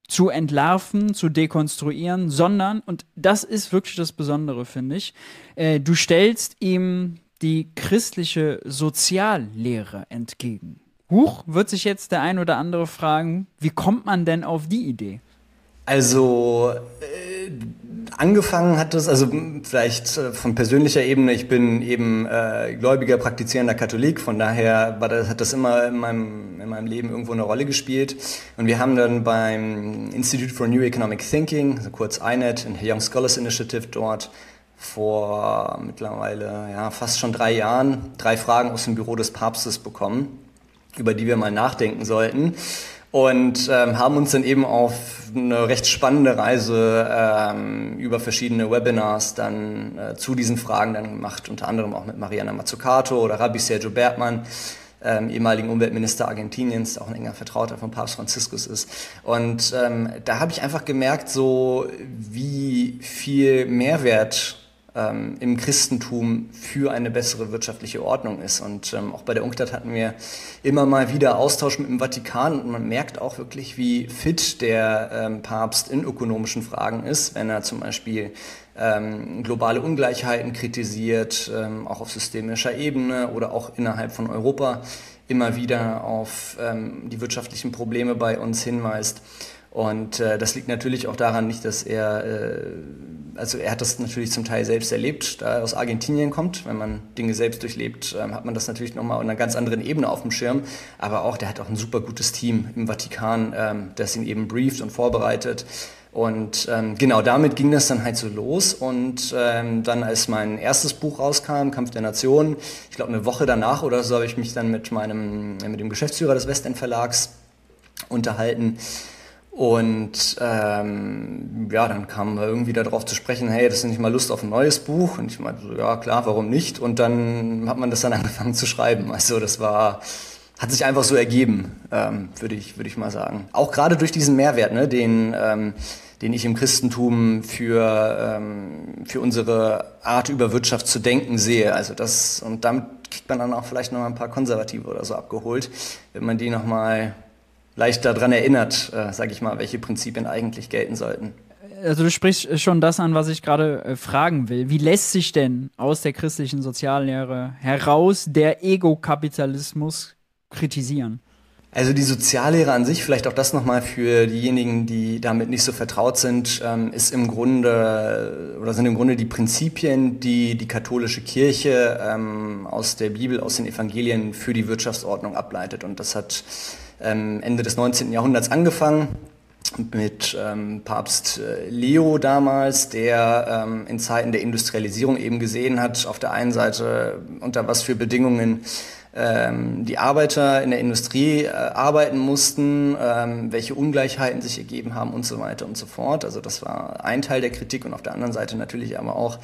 zu entlarven, zu dekonstruieren, sondern, und das ist wirklich das Besondere, finde ich, äh, du stellst ihm die christliche Soziallehre entgegen. Huch, wird sich jetzt der ein oder andere fragen, wie kommt man denn auf die Idee? Also äh, angefangen hat es, also vielleicht äh, von persönlicher Ebene, ich bin eben äh, gläubiger, praktizierender Katholik, von daher war das, hat das immer in meinem, in meinem Leben irgendwo eine Rolle gespielt. Und wir haben dann beim Institute for New Economic Thinking, also kurz INET, in Young Scholars Initiative dort, vor mittlerweile ja, fast schon drei Jahren drei Fragen aus dem Büro des Papstes bekommen, über die wir mal nachdenken sollten und ähm, haben uns dann eben auf eine recht spannende Reise ähm, über verschiedene Webinars dann äh, zu diesen Fragen dann gemacht, unter anderem auch mit Mariana Mazzucato oder Rabbi Sergio Bertmann, ähm, ehemaligen Umweltminister Argentiniens, auch ein enger Vertrauter von Papst Franziskus ist. Und ähm, da habe ich einfach gemerkt, so wie viel Mehrwert ähm, im Christentum für eine bessere wirtschaftliche Ordnung ist. Und ähm, auch bei der UNCTAD hatten wir immer mal wieder Austausch mit dem Vatikan und man merkt auch wirklich, wie fit der ähm, Papst in ökonomischen Fragen ist, wenn er zum Beispiel ähm, globale Ungleichheiten kritisiert, ähm, auch auf systemischer Ebene oder auch innerhalb von Europa immer wieder auf ähm, die wirtschaftlichen Probleme bei uns hinweist. Und äh, das liegt natürlich auch daran nicht, dass er, äh, also er hat das natürlich zum Teil selbst erlebt, da er aus Argentinien kommt. Wenn man Dinge selbst durchlebt, äh, hat man das natürlich nochmal auf einer ganz anderen Ebene auf dem Schirm. Aber auch, der hat auch ein super gutes Team im Vatikan, ähm, das ihn eben brieft und vorbereitet. Und ähm, genau damit ging das dann halt so los. Und ähm, dann, als mein erstes Buch rauskam, Kampf der Nationen, ich glaube eine Woche danach oder so, habe ich mich dann mit meinem, mit dem Geschäftsführer des Westend Verlags unterhalten. Und ähm, ja, dann kamen wir irgendwie darauf zu sprechen, hey, das ist nicht mal Lust auf ein neues Buch. Und ich meinte so, ja klar, warum nicht? Und dann hat man das dann angefangen zu schreiben. Also das war, hat sich einfach so ergeben, ähm, würde ich, würde ich mal sagen. Auch gerade durch diesen Mehrwert, ne, den, ähm, den ich im Christentum für, ähm, für unsere Art über Wirtschaft zu denken sehe. Also das, und damit kriegt man dann auch vielleicht noch mal ein paar Konservative oder so abgeholt, wenn man die noch mal leicht daran erinnert, äh, sage ich mal, welche Prinzipien eigentlich gelten sollten. Also du sprichst schon das an, was ich gerade äh, fragen will. Wie lässt sich denn aus der christlichen Soziallehre heraus der Ego-Kapitalismus kritisieren? Also die Soziallehre an sich, vielleicht auch das nochmal für diejenigen, die damit nicht so vertraut sind, ähm, ist im Grunde oder sind im Grunde die Prinzipien, die die katholische Kirche ähm, aus der Bibel, aus den Evangelien für die Wirtschaftsordnung ableitet. Und das hat Ende des 19. Jahrhunderts angefangen mit ähm, Papst äh, Leo damals, der ähm, in Zeiten der Industrialisierung eben gesehen hat, auf der einen Seite unter was für Bedingungen ähm, die Arbeiter in der Industrie äh, arbeiten mussten, ähm, welche Ungleichheiten sich ergeben haben und so weiter und so fort. Also das war ein Teil der Kritik und auf der anderen Seite natürlich aber auch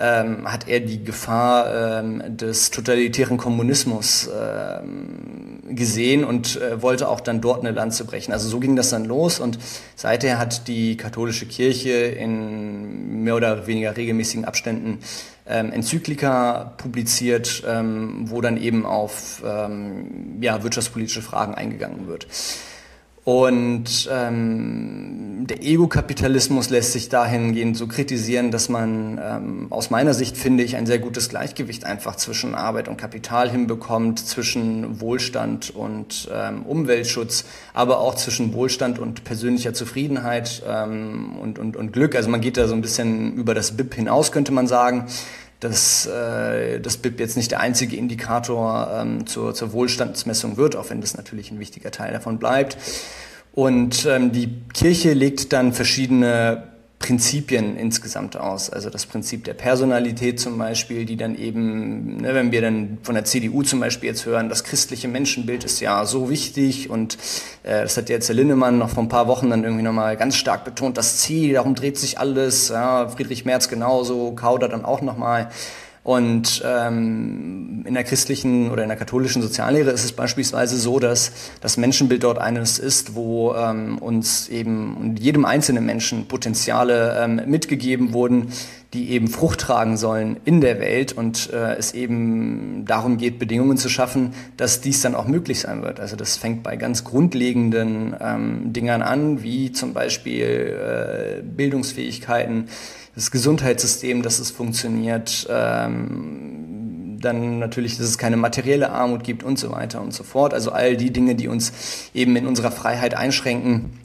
ähm, hat er die Gefahr ähm, des totalitären Kommunismus ähm, gesehen und äh, wollte auch dann dort eine Lanze brechen. Also so ging das dann los und seither hat die katholische Kirche in mehr oder weniger regelmäßigen Abständen ähm, Enzyklika publiziert, ähm, wo dann eben auf ähm, ja, wirtschaftspolitische Fragen eingegangen wird. Und ähm, der Ego-Kapitalismus lässt sich dahingehend so kritisieren, dass man ähm, aus meiner Sicht, finde ich, ein sehr gutes Gleichgewicht einfach zwischen Arbeit und Kapital hinbekommt, zwischen Wohlstand und ähm, Umweltschutz, aber auch zwischen Wohlstand und persönlicher Zufriedenheit ähm, und, und, und Glück. Also man geht da so ein bisschen über das BIP hinaus, könnte man sagen. Dass äh, das BIP jetzt nicht der einzige Indikator ähm, zur, zur Wohlstandsmessung wird, auch wenn das natürlich ein wichtiger Teil davon bleibt. Und ähm, die Kirche legt dann verschiedene Prinzipien insgesamt aus. Also das Prinzip der Personalität zum Beispiel, die dann eben, ne, wenn wir dann von der CDU zum Beispiel jetzt hören, das christliche Menschenbild ist ja so wichtig und äh, das hat jetzt Herr Linnemann noch vor ein paar Wochen dann irgendwie nochmal ganz stark betont, das Ziel, darum dreht sich alles, ja, Friedrich Merz genauso, Kauder dann auch nochmal. Und ähm, in der christlichen oder in der katholischen Soziallehre ist es beispielsweise so, dass das Menschenbild dort eines ist, wo ähm, uns eben und jedem einzelnen Menschen Potenziale ähm, mitgegeben wurden, die eben Frucht tragen sollen in der Welt und äh, es eben darum geht, Bedingungen zu schaffen, dass dies dann auch möglich sein wird. Also das fängt bei ganz grundlegenden ähm, Dingern an, wie zum Beispiel äh, Bildungsfähigkeiten, das Gesundheitssystem, dass es funktioniert, ähm, dann natürlich, dass es keine materielle Armut gibt und so weiter und so fort. Also all die Dinge, die uns eben in unserer Freiheit einschränken,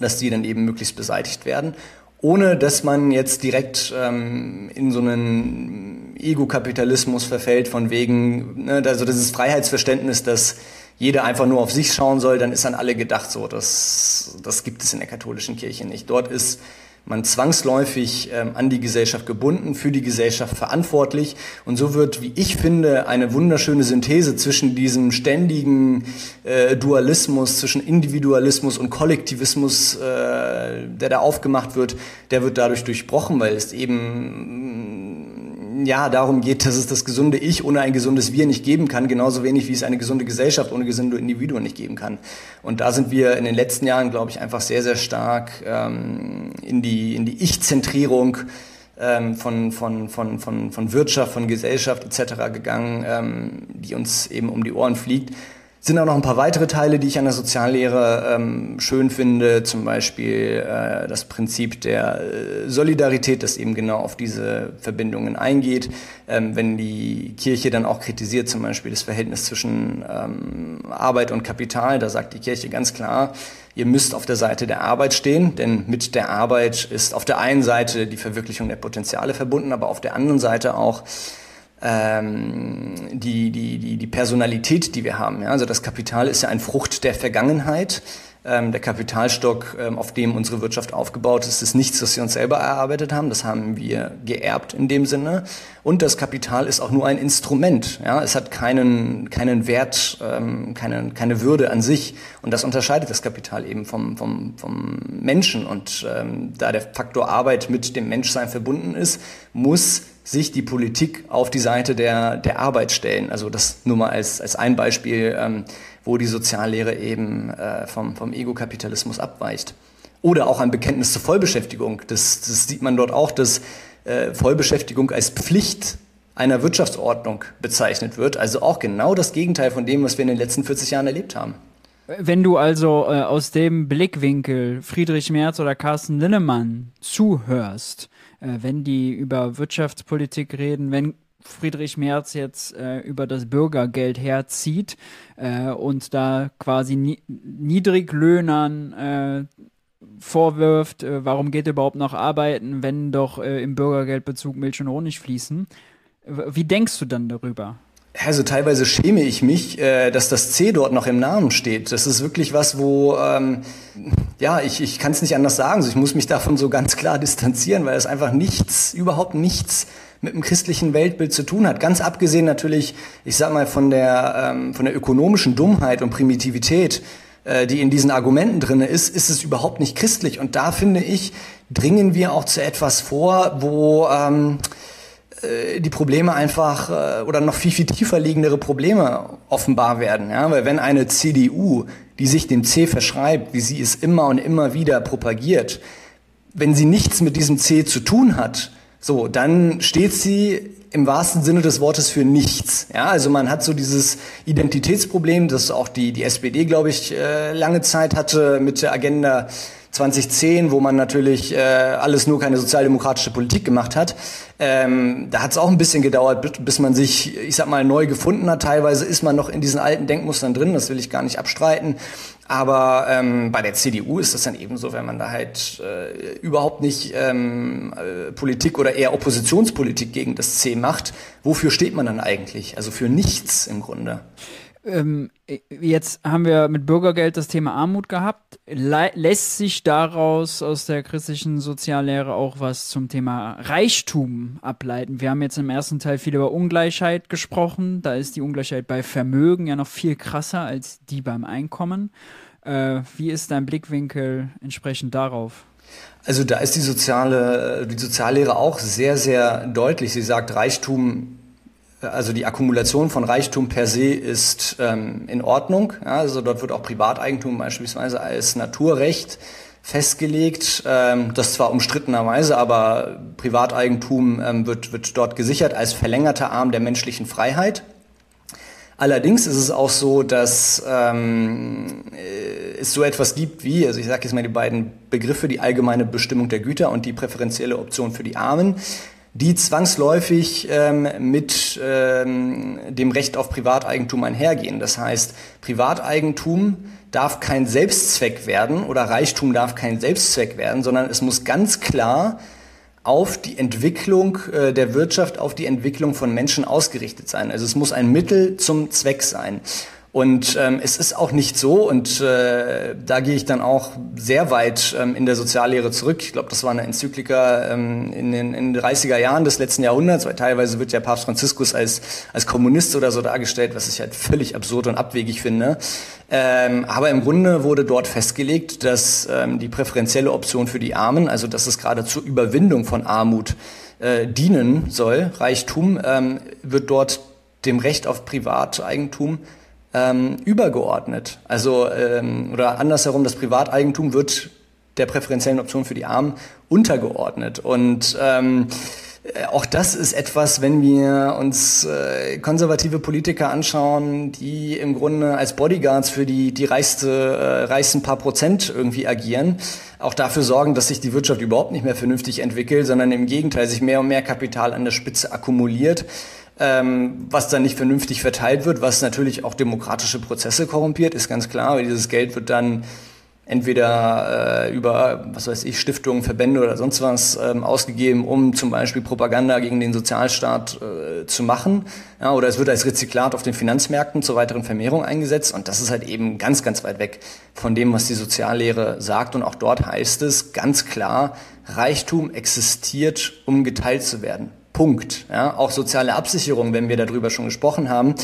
dass die dann eben möglichst beseitigt werden ohne dass man jetzt direkt ähm, in so einen Ego-Kapitalismus verfällt, von wegen, ne, also dieses Freiheitsverständnis, dass jeder einfach nur auf sich schauen soll, dann ist an alle gedacht so. Das, das gibt es in der katholischen Kirche nicht. Dort ist man zwangsläufig ähm, an die Gesellschaft gebunden, für die Gesellschaft verantwortlich. Und so wird, wie ich finde, eine wunderschöne Synthese zwischen diesem ständigen äh, Dualismus, zwischen Individualismus und Kollektivismus, äh, der da aufgemacht wird, der wird dadurch durchbrochen, weil es eben ja darum geht, dass es das gesunde Ich ohne ein gesundes Wir nicht geben kann, genauso wenig wie es eine gesunde Gesellschaft ohne gesunde Individuen nicht geben kann. Und da sind wir in den letzten Jahren, glaube ich, einfach sehr, sehr stark ähm, in die, in die Ich-Zentrierung ähm, von, von, von, von, von Wirtschaft, von Gesellschaft etc. gegangen, ähm, die uns eben um die Ohren fliegt sind auch noch ein paar weitere Teile, die ich an der Soziallehre ähm, schön finde, zum Beispiel äh, das Prinzip der äh, Solidarität, das eben genau auf diese Verbindungen eingeht. Ähm, wenn die Kirche dann auch kritisiert, zum Beispiel das Verhältnis zwischen ähm, Arbeit und Kapital, da sagt die Kirche ganz klar, ihr müsst auf der Seite der Arbeit stehen, denn mit der Arbeit ist auf der einen Seite die Verwirklichung der Potenziale verbunden, aber auf der anderen Seite auch ähm, die, die, die, die Personalität, die wir haben. Ja? Also das Kapital ist ja ein Frucht der Vergangenheit. Ähm, der Kapitalstock, ähm, auf dem unsere Wirtschaft aufgebaut ist, ist nichts, was wir uns selber erarbeitet haben. Das haben wir geerbt in dem Sinne. Und das Kapital ist auch nur ein Instrument. Ja? Es hat keinen, keinen Wert, ähm, keine, keine Würde an sich. Und das unterscheidet das Kapital eben vom, vom, vom Menschen. Und ähm, da der Faktor Arbeit mit dem Menschsein verbunden ist, muss sich die Politik auf die Seite der, der Arbeit stellen. Also das nur mal als, als ein Beispiel, ähm, wo die Soziallehre eben äh, vom, vom Ego-Kapitalismus abweicht. Oder auch ein Bekenntnis zur Vollbeschäftigung. Das, das sieht man dort auch, dass äh, Vollbeschäftigung als Pflicht einer Wirtschaftsordnung bezeichnet wird. Also auch genau das Gegenteil von dem, was wir in den letzten 40 Jahren erlebt haben. Wenn du also äh, aus dem Blickwinkel Friedrich Merz oder Carsten Linnemann zuhörst, wenn die über Wirtschaftspolitik reden, wenn Friedrich Merz jetzt äh, über das Bürgergeld herzieht äh, und da quasi ni Niedriglöhnern äh, vorwirft, äh, warum geht überhaupt noch arbeiten, wenn doch äh, im Bürgergeldbezug Milch und Honig fließen. Wie denkst du dann darüber? Also teilweise schäme ich mich, äh, dass das C dort noch im Namen steht. Das ist wirklich was, wo, ähm, ja, ich, ich kann es nicht anders sagen. ich muss mich davon so ganz klar distanzieren, weil es einfach nichts, überhaupt nichts mit dem christlichen Weltbild zu tun hat. Ganz abgesehen natürlich, ich sag mal, von der, ähm, von der ökonomischen Dummheit und Primitivität, äh, die in diesen Argumenten drinne ist, ist es überhaupt nicht christlich. Und da finde ich, dringen wir auch zu etwas vor, wo, ähm, äh, die Probleme einfach äh, oder noch viel, viel tiefer liegendere Probleme offenbar werden. Ja? Weil wenn eine CDU, die sich dem C verschreibt, wie sie es immer und immer wieder propagiert, wenn sie nichts mit diesem C zu tun hat, so, dann steht sie im wahrsten Sinne des Wortes für nichts. Ja, also man hat so dieses Identitätsproblem, das auch die, die SPD, glaube ich, äh, lange Zeit hatte mit der Agenda 2010, wo man natürlich äh, alles nur keine sozialdemokratische Politik gemacht hat. Ähm, da hat es auch ein bisschen gedauert, bis man sich, ich sag mal, neu gefunden hat. Teilweise ist man noch in diesen alten Denkmustern drin, das will ich gar nicht abstreiten. Aber ähm, bei der CDU ist das dann eben so, wenn man da halt äh, überhaupt nicht ähm, äh, Politik oder eher Oppositionspolitik gegen das C macht, wofür steht man dann eigentlich? Also für nichts im Grunde. Ähm, jetzt haben wir mit Bürgergeld das Thema Armut gehabt. Le lässt sich daraus aus der christlichen Soziallehre auch was zum Thema Reichtum ableiten? Wir haben jetzt im ersten Teil viel über Ungleichheit gesprochen. Da ist die Ungleichheit bei Vermögen ja noch viel krasser als die beim Einkommen. Äh, wie ist dein Blickwinkel entsprechend darauf? Also da ist die soziale, die Soziallehre auch sehr, sehr deutlich. Sie sagt, Reichtum also die Akkumulation von Reichtum per se ist ähm, in Ordnung. Ja, also dort wird auch Privateigentum beispielsweise als Naturrecht festgelegt. Ähm, das zwar umstrittenerweise, aber Privateigentum ähm, wird, wird dort gesichert als verlängerter Arm der menschlichen Freiheit. Allerdings ist es auch so, dass ähm, äh, es so etwas gibt wie, also ich sage jetzt mal die beiden Begriffe, die allgemeine Bestimmung der Güter und die präferenzielle Option für die Armen die zwangsläufig ähm, mit ähm, dem Recht auf Privateigentum einhergehen. Das heißt, Privateigentum darf kein Selbstzweck werden oder Reichtum darf kein Selbstzweck werden, sondern es muss ganz klar auf die Entwicklung äh, der Wirtschaft, auf die Entwicklung von Menschen ausgerichtet sein. Also es muss ein Mittel zum Zweck sein. Und ähm, es ist auch nicht so, und äh, da gehe ich dann auch sehr weit ähm, in der Soziallehre zurück. Ich glaube, das war eine Enzyklika ähm, in, den, in den 30er Jahren des letzten Jahrhunderts, weil teilweise wird ja Papst Franziskus als, als Kommunist oder so dargestellt, was ich halt völlig absurd und abwegig finde. Ähm, aber im Grunde wurde dort festgelegt, dass ähm, die präferenzielle Option für die Armen, also dass es gerade zur Überwindung von Armut äh, dienen soll, Reichtum, ähm, wird dort dem Recht auf Privateigentum ähm, übergeordnet. Also ähm, oder andersherum, das Privateigentum wird der präferenziellen Option für die Armen untergeordnet. Und ähm, äh, auch das ist etwas, wenn wir uns äh, konservative Politiker anschauen, die im Grunde als Bodyguards für die, die reichste, äh, reichsten paar Prozent irgendwie agieren, auch dafür sorgen, dass sich die Wirtschaft überhaupt nicht mehr vernünftig entwickelt, sondern im Gegenteil sich mehr und mehr Kapital an der Spitze akkumuliert ähm, was dann nicht vernünftig verteilt wird, was natürlich auch demokratische Prozesse korrumpiert, ist ganz klar, weil dieses Geld wird dann entweder äh, über, was weiß ich, Stiftungen, Verbände oder sonst was ähm, ausgegeben, um zum Beispiel Propaganda gegen den Sozialstaat äh, zu machen. Ja, oder es wird als Rezyklat auf den Finanzmärkten zur weiteren Vermehrung eingesetzt. Und das ist halt eben ganz, ganz weit weg von dem, was die Soziallehre sagt. Und auch dort heißt es ganz klar, Reichtum existiert, um geteilt zu werden. Punkt. Ja, auch soziale Absicherung, wenn wir darüber schon gesprochen haben.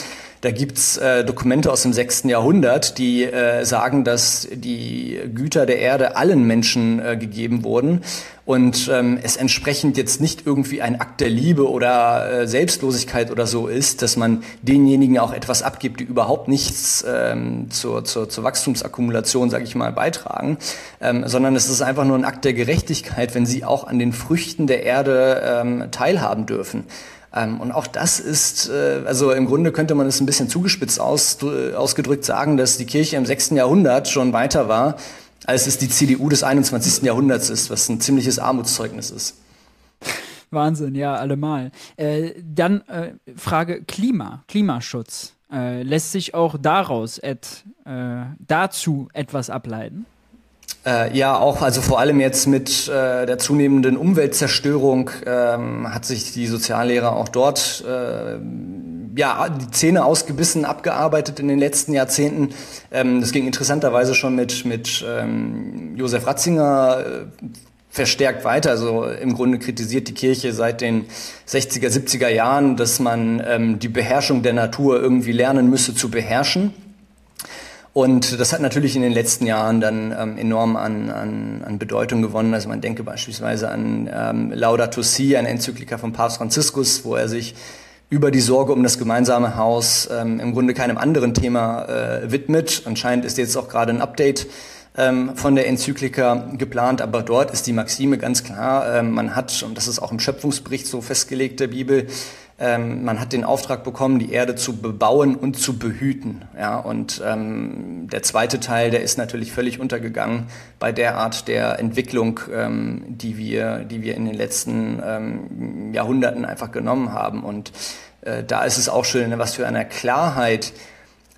Da gibt's äh, Dokumente aus dem 6. Jahrhundert, die äh, sagen, dass die Güter der Erde allen Menschen äh, gegeben wurden und ähm, es entsprechend jetzt nicht irgendwie ein Akt der Liebe oder äh, Selbstlosigkeit oder so ist, dass man denjenigen auch etwas abgibt, die überhaupt nichts ähm, zur, zur, zur Wachstumsakkumulation, sage ich mal, beitragen, ähm, sondern es ist einfach nur ein Akt der Gerechtigkeit, wenn sie auch an den Früchten der Erde ähm, teilhaben dürfen. Ähm, und auch das ist, äh, also im Grunde könnte man es ein bisschen zugespitzt aus, ausgedrückt sagen, dass die Kirche im 6. Jahrhundert schon weiter war als es die CDU des 21. Jahrhunderts ist, was ein ziemliches Armutszeugnis ist. Wahnsinn, ja, allemal. Äh, dann äh, Frage Klima, Klimaschutz. Äh, lässt sich auch daraus et, äh, dazu etwas ableiten? Äh, ja, auch, also vor allem jetzt mit äh, der zunehmenden Umweltzerstörung ähm, hat sich die Soziallehre auch dort äh, ja, die Zähne ausgebissen, abgearbeitet in den letzten Jahrzehnten. Ähm, das ging interessanterweise schon mit, mit ähm, Josef Ratzinger äh, verstärkt weiter. Also im Grunde kritisiert die Kirche seit den 60er, 70er Jahren, dass man ähm, die Beherrschung der Natur irgendwie lernen müsse zu beherrschen. Und das hat natürlich in den letzten Jahren dann ähm, enorm an, an, an Bedeutung gewonnen. Also man denke beispielsweise an ähm, Laudato Si, eine Enzyklika von Papst Franziskus, wo er sich über die Sorge um das gemeinsame Haus ähm, im Grunde keinem anderen Thema äh, widmet. Anscheinend ist jetzt auch gerade ein Update ähm, von der Enzyklika geplant, aber dort ist die Maxime ganz klar, ähm, man hat, und das ist auch im Schöpfungsbericht so festgelegt der Bibel, ähm, man hat den Auftrag bekommen, die Erde zu bebauen und zu behüten. Ja, und ähm, der zweite Teil, der ist natürlich völlig untergegangen bei der Art der Entwicklung, ähm, die, wir, die wir in den letzten ähm, Jahrhunderten einfach genommen haben. Und äh, da ist es auch schön, was für eine Klarheit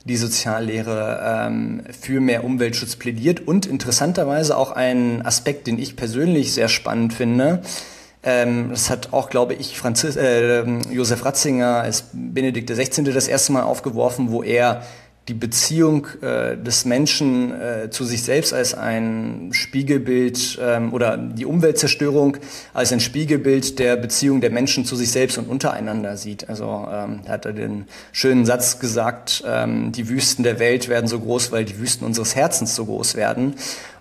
die Soziallehre ähm, für mehr Umweltschutz plädiert und interessanterweise auch ein Aspekt, den ich persönlich sehr spannend finde. Ähm, das hat auch, glaube ich, Franzis äh, Josef Ratzinger als Benedikt XVI. das erste Mal aufgeworfen, wo er die Beziehung äh, des Menschen äh, zu sich selbst als ein Spiegelbild ähm, oder die Umweltzerstörung als ein Spiegelbild der Beziehung der Menschen zu sich selbst und untereinander sieht. Also ähm, er hat den schönen Satz gesagt, ähm, die Wüsten der Welt werden so groß, weil die Wüsten unseres Herzens so groß werden.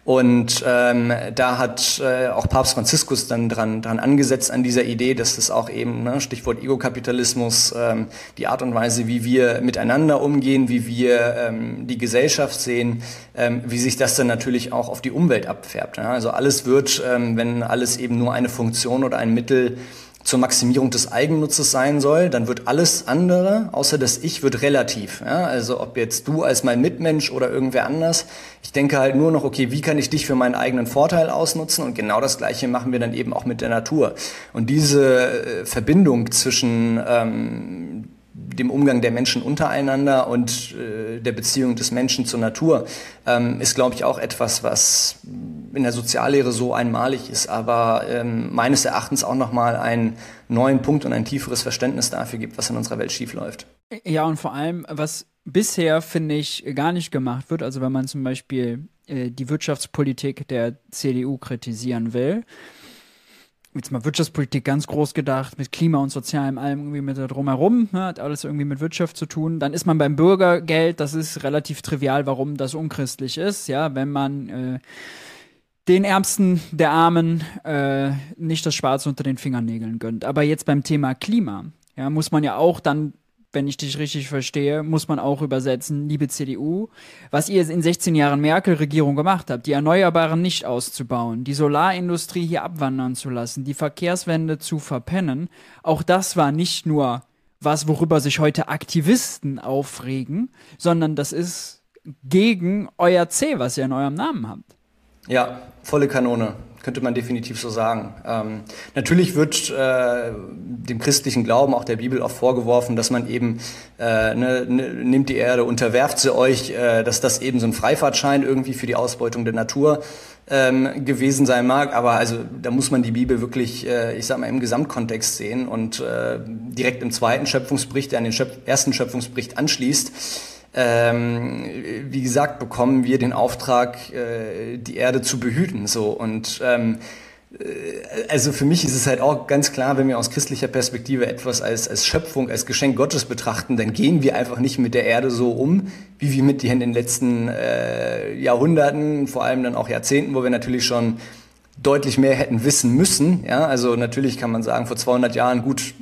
Und ähm, da hat äh, auch Papst Franziskus dann dran, dran angesetzt an dieser Idee, dass es auch eben, ne, Stichwort Egokapitalismus, ähm, die Art und Weise, wie wir miteinander umgehen, wie wir ähm, die Gesellschaft sehen, ähm, wie sich das dann natürlich auch auf die Umwelt abfärbt. Ja? Also alles wird, ähm, wenn alles eben nur eine Funktion oder ein Mittel zur Maximierung des Eigennutzes sein soll, dann wird alles andere, außer das Ich, wird relativ. Ja? Also ob jetzt du als mein Mitmensch oder irgendwer anders. Ich denke halt nur noch, okay, wie kann ich dich für meinen eigenen Vorteil ausnutzen? Und genau das Gleiche machen wir dann eben auch mit der Natur. Und diese äh, Verbindung zwischen ähm, dem Umgang der Menschen untereinander und äh, der Beziehung des Menschen zur Natur ähm, ist, glaube ich, auch etwas, was in der Soziallehre so einmalig ist, aber ähm, meines Erachtens auch nochmal einen neuen Punkt und ein tieferes Verständnis dafür gibt, was in unserer Welt schiefläuft. Ja, und vor allem, was bisher, finde ich, gar nicht gemacht wird, also wenn man zum Beispiel äh, die Wirtschaftspolitik der CDU kritisieren will, jetzt mal Wirtschaftspolitik ganz groß gedacht, mit Klima und Sozialem, allem irgendwie mit drumherum, ne, hat alles irgendwie mit Wirtschaft zu tun. Dann ist man beim Bürgergeld, das ist relativ trivial, warum das unchristlich ist, ja, wenn man äh, den Ärmsten der Armen äh, nicht das Schwarze unter den Fingernägeln gönnt. Aber jetzt beim Thema Klima, ja, muss man ja auch dann wenn ich dich richtig verstehe, muss man auch übersetzen, liebe CDU, was ihr in 16 Jahren Merkel-Regierung gemacht habt, die Erneuerbaren nicht auszubauen, die Solarindustrie hier abwandern zu lassen, die Verkehrswende zu verpennen, auch das war nicht nur was, worüber sich heute Aktivisten aufregen, sondern das ist gegen euer C, was ihr in eurem Namen habt. Ja, volle Kanone könnte man definitiv so sagen. Ähm, natürlich wird äh, dem christlichen Glauben, auch der Bibel, oft vorgeworfen, dass man eben äh, ne, ne, nimmt die Erde, unterwerft sie euch, äh, dass das eben so ein Freifahrtschein irgendwie für die Ausbeutung der Natur ähm, gewesen sein mag. Aber also da muss man die Bibel wirklich, äh, ich sag mal, im Gesamtkontext sehen und äh, direkt im zweiten Schöpfungsbericht, der an den Schöpf ersten Schöpfungsbericht anschließt ähm, wie gesagt, bekommen wir den Auftrag, äh, die Erde zu behüten. So und ähm, äh, also für mich ist es halt auch ganz klar, wenn wir aus christlicher Perspektive etwas als, als Schöpfung, als Geschenk Gottes betrachten, dann gehen wir einfach nicht mit der Erde so um, wie wir mit ihr in den letzten äh, Jahrhunderten, vor allem dann auch Jahrzehnten, wo wir natürlich schon deutlich mehr hätten wissen müssen. Ja, also natürlich kann man sagen, vor 200 Jahren gut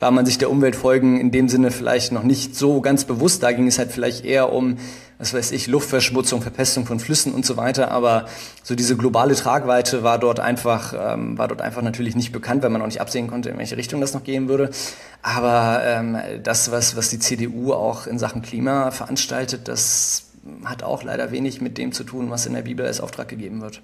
war man sich der Umweltfolgen in dem Sinne vielleicht noch nicht so ganz bewusst. Da ging es halt vielleicht eher um, was weiß ich, Luftverschmutzung, Verpestung von Flüssen und so weiter. Aber so diese globale Tragweite war dort einfach, ähm, war dort einfach natürlich nicht bekannt, weil man auch nicht absehen konnte, in welche Richtung das noch gehen würde. Aber ähm, das, was, was die CDU auch in Sachen Klima veranstaltet, das hat auch leider wenig mit dem zu tun, was in der Bibel als Auftrag gegeben wird.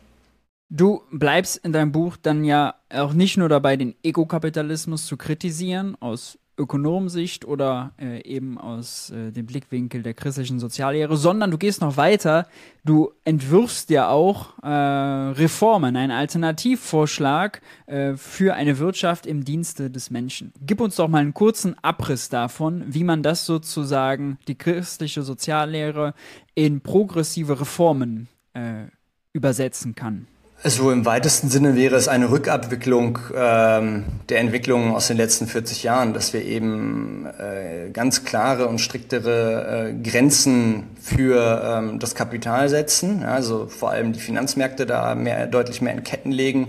Du bleibst in deinem Buch dann ja auch nicht nur dabei, den Egokapitalismus zu kritisieren, aus Ökonomsicht oder äh, eben aus äh, dem Blickwinkel der christlichen Soziallehre, sondern du gehst noch weiter. Du entwirfst ja auch äh, Reformen, einen Alternativvorschlag äh, für eine Wirtschaft im Dienste des Menschen. Gib uns doch mal einen kurzen Abriss davon, wie man das sozusagen, die christliche Soziallehre, in progressive Reformen äh, übersetzen kann. Also im weitesten Sinne wäre es eine Rückabwicklung ähm, der Entwicklungen aus den letzten 40 Jahren, dass wir eben äh, ganz klare und striktere äh, Grenzen für ähm, das Kapital setzen, ja, also vor allem die Finanzmärkte da mehr, deutlich mehr in Ketten legen,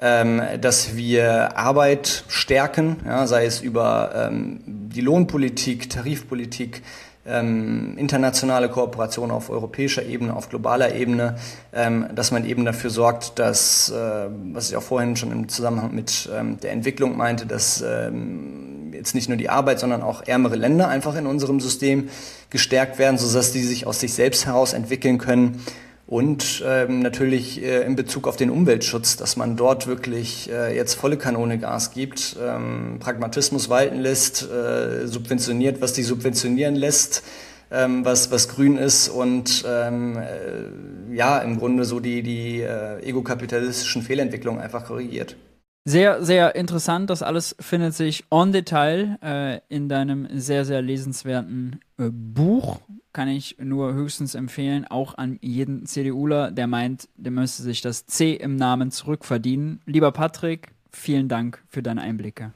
ähm, dass wir Arbeit stärken, ja, sei es über ähm, die Lohnpolitik, Tarifpolitik, ähm, internationale Kooperation auf europäischer Ebene, auf globaler Ebene, ähm, dass man eben dafür sorgt, dass, äh, was ich auch vorhin schon im Zusammenhang mit ähm, der Entwicklung meinte, dass ähm, jetzt nicht nur die Arbeit, sondern auch ärmere Länder einfach in unserem System gestärkt werden, sodass die sich aus sich selbst heraus entwickeln können und ähm, natürlich äh, in Bezug auf den Umweltschutz, dass man dort wirklich äh, jetzt volle Kanone Gas gibt, ähm, Pragmatismus walten lässt, äh, subventioniert, was die subventionieren lässt, ähm, was, was grün ist und ähm, äh, ja, im Grunde so die, die äh, egokapitalistischen Fehlentwicklungen einfach korrigiert. Sehr, sehr interessant. Das alles findet sich on Detail äh, in deinem sehr, sehr lesenswerten äh, Buch. Kann ich nur höchstens empfehlen, auch an jeden CDUler, der meint, der müsste sich das C im Namen zurückverdienen. Lieber Patrick, vielen Dank für deine Einblicke.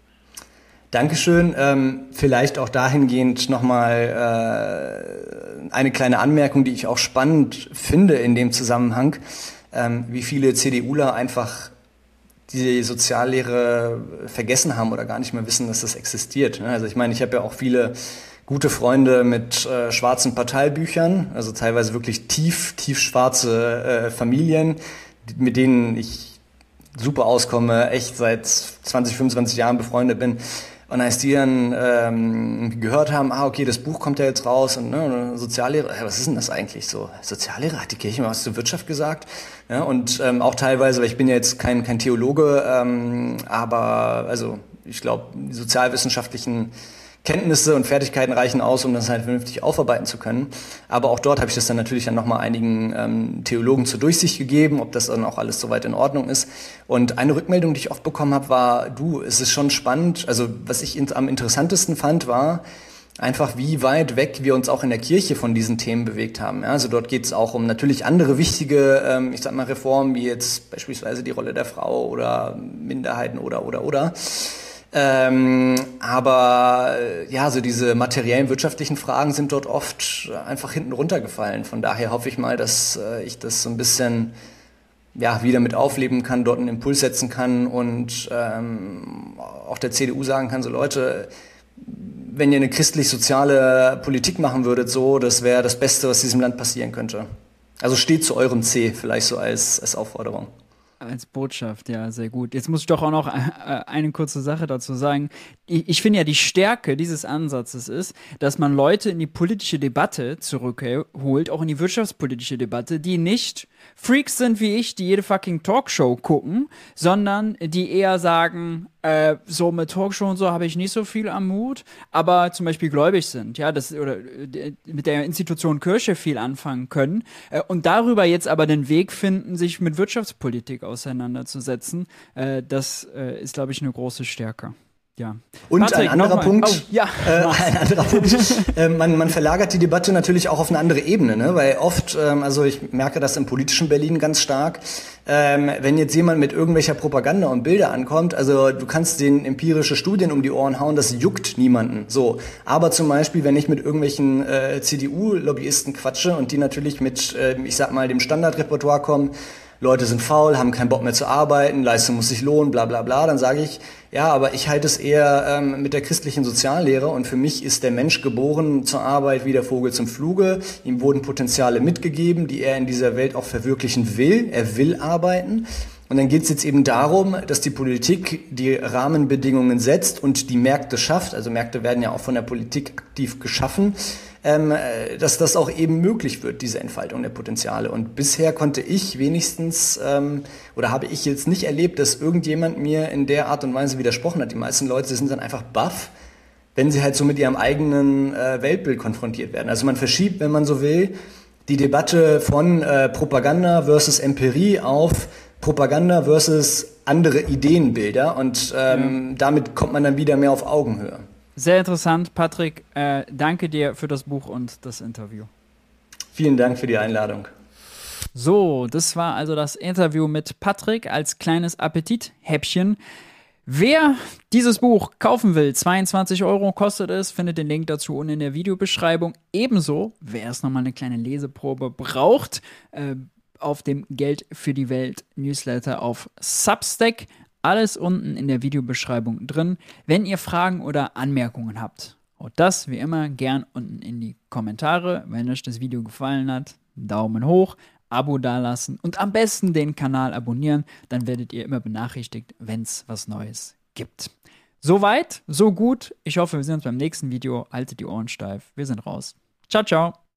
Dankeschön. Ähm, vielleicht auch dahingehend nochmal äh, eine kleine Anmerkung, die ich auch spannend finde in dem Zusammenhang, ähm, wie viele CDUler einfach die Soziallehre vergessen haben oder gar nicht mehr wissen, dass das existiert. Ne? Also ich meine, ich habe ja auch viele gute Freunde mit äh, schwarzen Parteibüchern, also teilweise wirklich tief, tief schwarze äh, Familien, mit denen ich super auskomme, echt seit 20, 25 Jahren befreundet bin. Und als die dann ähm, gehört haben, ah, okay, das Buch kommt ja jetzt raus und ne, Soziallehre, was ist denn das eigentlich so? Soziallehre, hat die Kirche mal was zur Wirtschaft gesagt? Ja, und ähm, auch teilweise, weil ich bin ja jetzt kein, kein Theologe, ähm, aber also ich glaube, sozialwissenschaftlichen Kenntnisse und Fertigkeiten reichen aus, um das halt vernünftig aufarbeiten zu können. Aber auch dort habe ich das dann natürlich dann nochmal einigen ähm, Theologen zur Durchsicht gegeben, ob das dann auch alles soweit in Ordnung ist. Und eine Rückmeldung, die ich oft bekommen habe, war, du, es ist schon spannend. Also was ich in, am interessantesten fand, war, einfach wie weit weg wir uns auch in der Kirche von diesen Themen bewegt haben. Ja, also dort geht es auch um natürlich andere wichtige, ähm, ich sag mal, Reformen, wie jetzt beispielsweise die Rolle der Frau oder Minderheiten oder oder oder. Ähm, aber äh, ja, so diese materiellen wirtschaftlichen Fragen sind dort oft einfach hinten runtergefallen. Von daher hoffe ich mal, dass äh, ich das so ein bisschen ja, wieder mit aufleben kann, dort einen Impuls setzen kann und ähm, auch der CDU sagen kann, so Leute, wenn ihr eine christlich-soziale Politik machen würdet, so, das wäre das Beste, was diesem Land passieren könnte. Also steht zu eurem C, vielleicht so als, als Aufforderung. Als Botschaft, ja, sehr gut. Jetzt muss ich doch auch noch äh, eine kurze Sache dazu sagen. Ich, ich finde ja, die Stärke dieses Ansatzes ist, dass man Leute in die politische Debatte zurückholt, auch in die wirtschaftspolitische Debatte, die nicht Freaks sind wie ich, die jede fucking Talkshow gucken, sondern die eher sagen, äh, so mit Talkshow und so habe ich nicht so viel am Mut, aber zum Beispiel gläubig sind, ja, das oder äh, mit der Institution Kirche viel anfangen können äh, und darüber jetzt aber den Weg finden, sich mit Wirtschaftspolitik auseinanderzusetzen, äh, das äh, ist, glaube ich, eine große Stärke. Ja. Und Patrick, ein anderer Punkt, oh, ja, äh, ein anderer Punkt äh, man, man verlagert die Debatte natürlich auch auf eine andere Ebene, ne? weil oft, ähm, also ich merke das im politischen Berlin ganz stark, ähm, wenn jetzt jemand mit irgendwelcher Propaganda und Bilder ankommt, also du kannst den empirische Studien um die Ohren hauen, das juckt niemanden. So, aber zum Beispiel, wenn ich mit irgendwelchen äh, CDU-Lobbyisten quatsche und die natürlich mit, äh, ich sag mal, dem Standardrepertoire kommen, Leute sind faul, haben keinen Bock mehr zu arbeiten, Leistung muss sich lohnen, bla bla bla, dann sage ich, ja, aber ich halte es eher ähm, mit der christlichen Soziallehre und für mich ist der Mensch geboren zur Arbeit wie der Vogel zum Fluge. Ihm wurden Potenziale mitgegeben, die er in dieser Welt auch verwirklichen will. Er will arbeiten. Und dann geht es jetzt eben darum, dass die Politik die Rahmenbedingungen setzt und die Märkte schafft. Also Märkte werden ja auch von der Politik aktiv geschaffen ähm, äh, dass das auch eben möglich wird, diese Entfaltung der Potenziale. Und bisher konnte ich wenigstens ähm, oder habe ich jetzt nicht erlebt, dass irgendjemand mir in der Art und Weise widersprochen hat. Die meisten Leute sind dann einfach baff, wenn sie halt so mit ihrem eigenen äh, Weltbild konfrontiert werden. Also man verschiebt, wenn man so will, die Debatte von äh, Propaganda versus Empirie auf Propaganda versus andere Ideenbilder und ähm, ja. damit kommt man dann wieder mehr auf Augenhöhe. Sehr interessant, Patrick. Äh, danke dir für das Buch und das Interview. Vielen Dank für die Einladung. So, das war also das Interview mit Patrick als kleines Appetithäppchen. Wer dieses Buch kaufen will, 22 Euro kostet es, findet den Link dazu unten in der Videobeschreibung. Ebenso, wer es nochmal eine kleine Leseprobe braucht, äh, auf dem Geld für die Welt Newsletter auf Substack. Alles unten in der Videobeschreibung drin. Wenn ihr Fragen oder Anmerkungen habt, haut das wie immer gern unten in die Kommentare. Wenn euch das Video gefallen hat, Daumen hoch, Abo dalassen und am besten den Kanal abonnieren. Dann werdet ihr immer benachrichtigt, wenn es was Neues gibt. Soweit, so gut. Ich hoffe, wir sehen uns beim nächsten Video. Haltet die Ohren steif. Wir sind raus. Ciao, ciao.